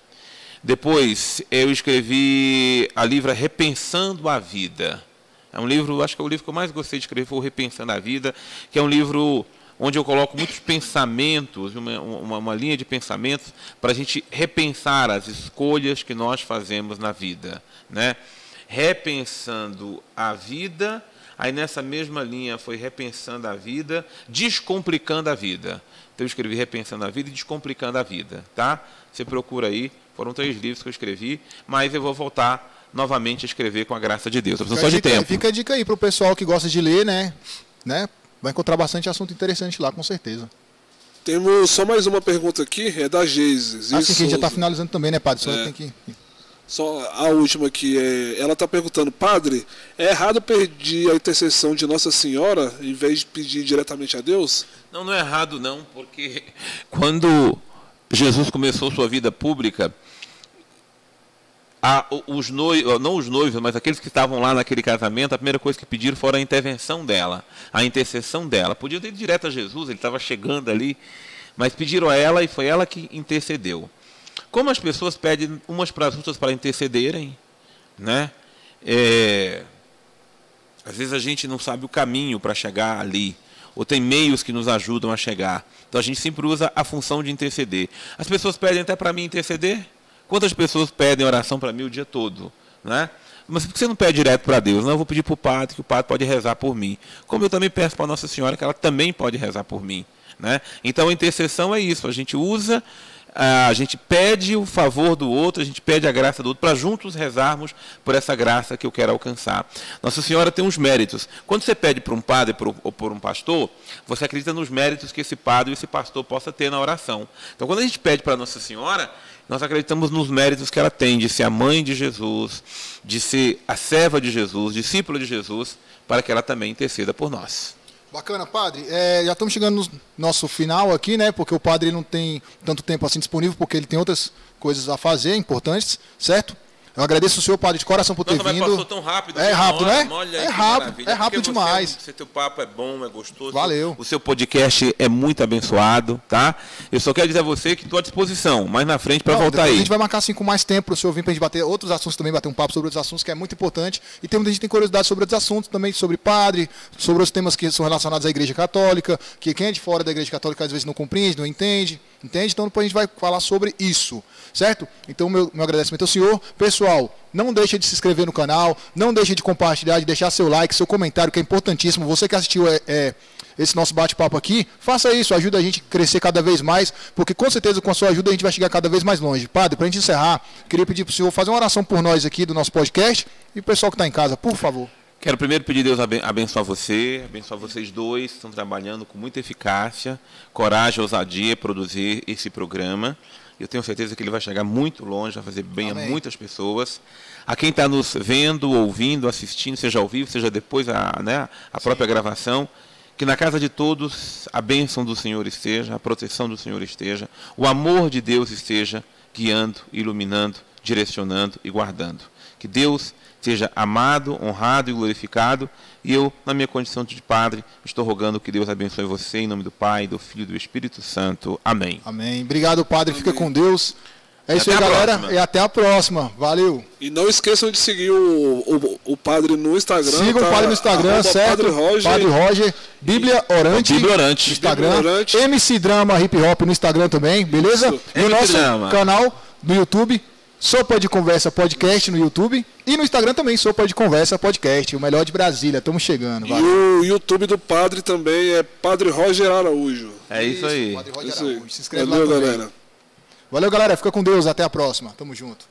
Depois, eu escrevi a livra Repensando a Vida. É um livro, acho que é o livro que eu mais gostei de escrever, foi o Repensando a Vida, que é um livro onde eu coloco muitos pensamentos, uma, uma, uma linha de pensamentos, para a gente repensar as escolhas que nós fazemos na vida. Né? Repensando a vida, aí nessa mesma linha foi repensando a vida, descomplicando a vida. Então eu escrevi Repensando a Vida e Descomplicando a Vida. Tá? Você procura aí, foram três livros que eu escrevi, mas eu vou voltar novamente a escrever com a graça de Deus. Fica, só de tempo. fica a dica aí para o pessoal que gosta de ler, né? né? Vai encontrar bastante assunto interessante lá, com certeza. Temos só mais uma pergunta aqui, é da Geise. Assim que a gente já está finalizando também, né, padre? Só é. tem que. Só a última aqui, é, ela está perguntando, padre, é errado pedir a intercessão de Nossa Senhora em vez de pedir diretamente a Deus? Não, não é errado não, porque quando Jesus começou sua vida pública, a, os noivos, não os noivos, mas aqueles que estavam lá naquele casamento, a primeira coisa que pediram foi a intervenção dela, a intercessão dela. Podia ter ido direto a Jesus, ele estava chegando ali, mas pediram a ela e foi ela que intercedeu. Como as pessoas pedem umas para as outras para intercederem, né? É, às vezes a gente não sabe o caminho para chegar ali, ou tem meios que nos ajudam a chegar. Então a gente sempre usa a função de interceder. As pessoas pedem até para mim interceder. Quantas pessoas pedem oração para mim o dia todo? Né? Mas por que você não pede direto para Deus? Não, eu vou pedir para o padre, que o padre pode rezar por mim. Como eu também peço para Nossa Senhora, que ela também pode rezar por mim. Né? Então a intercessão é isso, a gente usa, a gente pede o favor do outro, a gente pede a graça do outro, para juntos rezarmos por essa graça que eu quero alcançar. Nossa Senhora tem uns méritos. Quando você pede para um padre ou por um pastor, você acredita nos méritos que esse padre ou esse pastor possa ter na oração. Então quando a gente pede para Nossa Senhora, nós acreditamos nos méritos que ela tem de ser a mãe de Jesus, de ser a serva de Jesus, discípula de Jesus, para que ela também interceda por nós. Bacana, padre. É, já estamos chegando no nosso final aqui, né? Porque o padre não tem tanto tempo assim disponível, porque ele tem outras coisas a fazer importantes, certo? Eu agradeço o senhor, padre, de coração, por ter Nossa, vindo. passou tão rápido. É rápido, hora, né? Olha é rápido, é rápido Porque demais. Você, teu papo é bom, é gostoso. Valeu. O seu podcast é muito abençoado, tá? Eu só quero dizer a você que estou à disposição, mais na frente para voltar aí. A gente vai marcar assim com mais tempo para o senhor vir para a gente bater outros assuntos também, bater um papo sobre outros assuntos, que é muito importante. E tem muita gente que tem curiosidade sobre outros assuntos também, sobre padre, sobre os temas que são relacionados à Igreja Católica, que quem é de fora da Igreja Católica às vezes não compreende, não entende. Entende? Então depois a gente vai falar sobre isso, certo? Então meu, meu agradecimento ao senhor. Pessoal, não deixe de se inscrever no canal, não deixe de compartilhar, de deixar seu like, seu comentário, que é importantíssimo. Você que assistiu é, é, esse nosso bate-papo aqui, faça isso, ajuda a gente a crescer cada vez mais, porque com certeza com a sua ajuda a gente vai chegar cada vez mais longe. Padre, para a gente encerrar, queria pedir para o senhor fazer uma oração por nós aqui do nosso podcast e o pessoal que está em casa, por favor. Quero primeiro pedir Deus abençoar você, abençoar vocês dois, que estão trabalhando com muita eficácia, coragem, ousadia, produzir esse programa. Eu tenho certeza que ele vai chegar muito longe, vai fazer bem Amém. a muitas pessoas. A quem está nos vendo, ouvindo, assistindo, seja ao vivo, seja depois a, né, a própria Sim. gravação, que na casa de todos a bênção do Senhor esteja, a proteção do Senhor esteja, o amor de Deus esteja guiando, iluminando, direcionando e guardando. Que Deus seja amado, honrado e glorificado. E eu, na minha condição de padre, estou rogando que Deus abençoe você em nome do Pai, do Filho e do Espírito Santo. Amém. Amém. Obrigado, Padre. Amém. Fica com Deus. É isso aí, galera. Próxima. E até a próxima. Valeu. E não esqueçam de seguir o, o, o padre no Instagram. Sigam tá? o padre no Instagram, certo? Padre Roger. Padre Roger. Bíblia Orante. Bíblia Orante. Instagram. Bíblia Orante. MC Drama Hip Hop no Instagram também, beleza? Isso. E o nosso Drama. canal do YouTube Sopa de Conversa Podcast no YouTube e no Instagram também, Sopa de Conversa Podcast, o melhor de Brasília. Estamos chegando. Valeu. E o YouTube do Padre também é Padre Roger Araújo. É isso, isso aí. Padre Roger isso Araújo. Se inscreve Valeu, lá também. galera. Valeu, galera. Fica com Deus. Até a próxima. Tamo junto.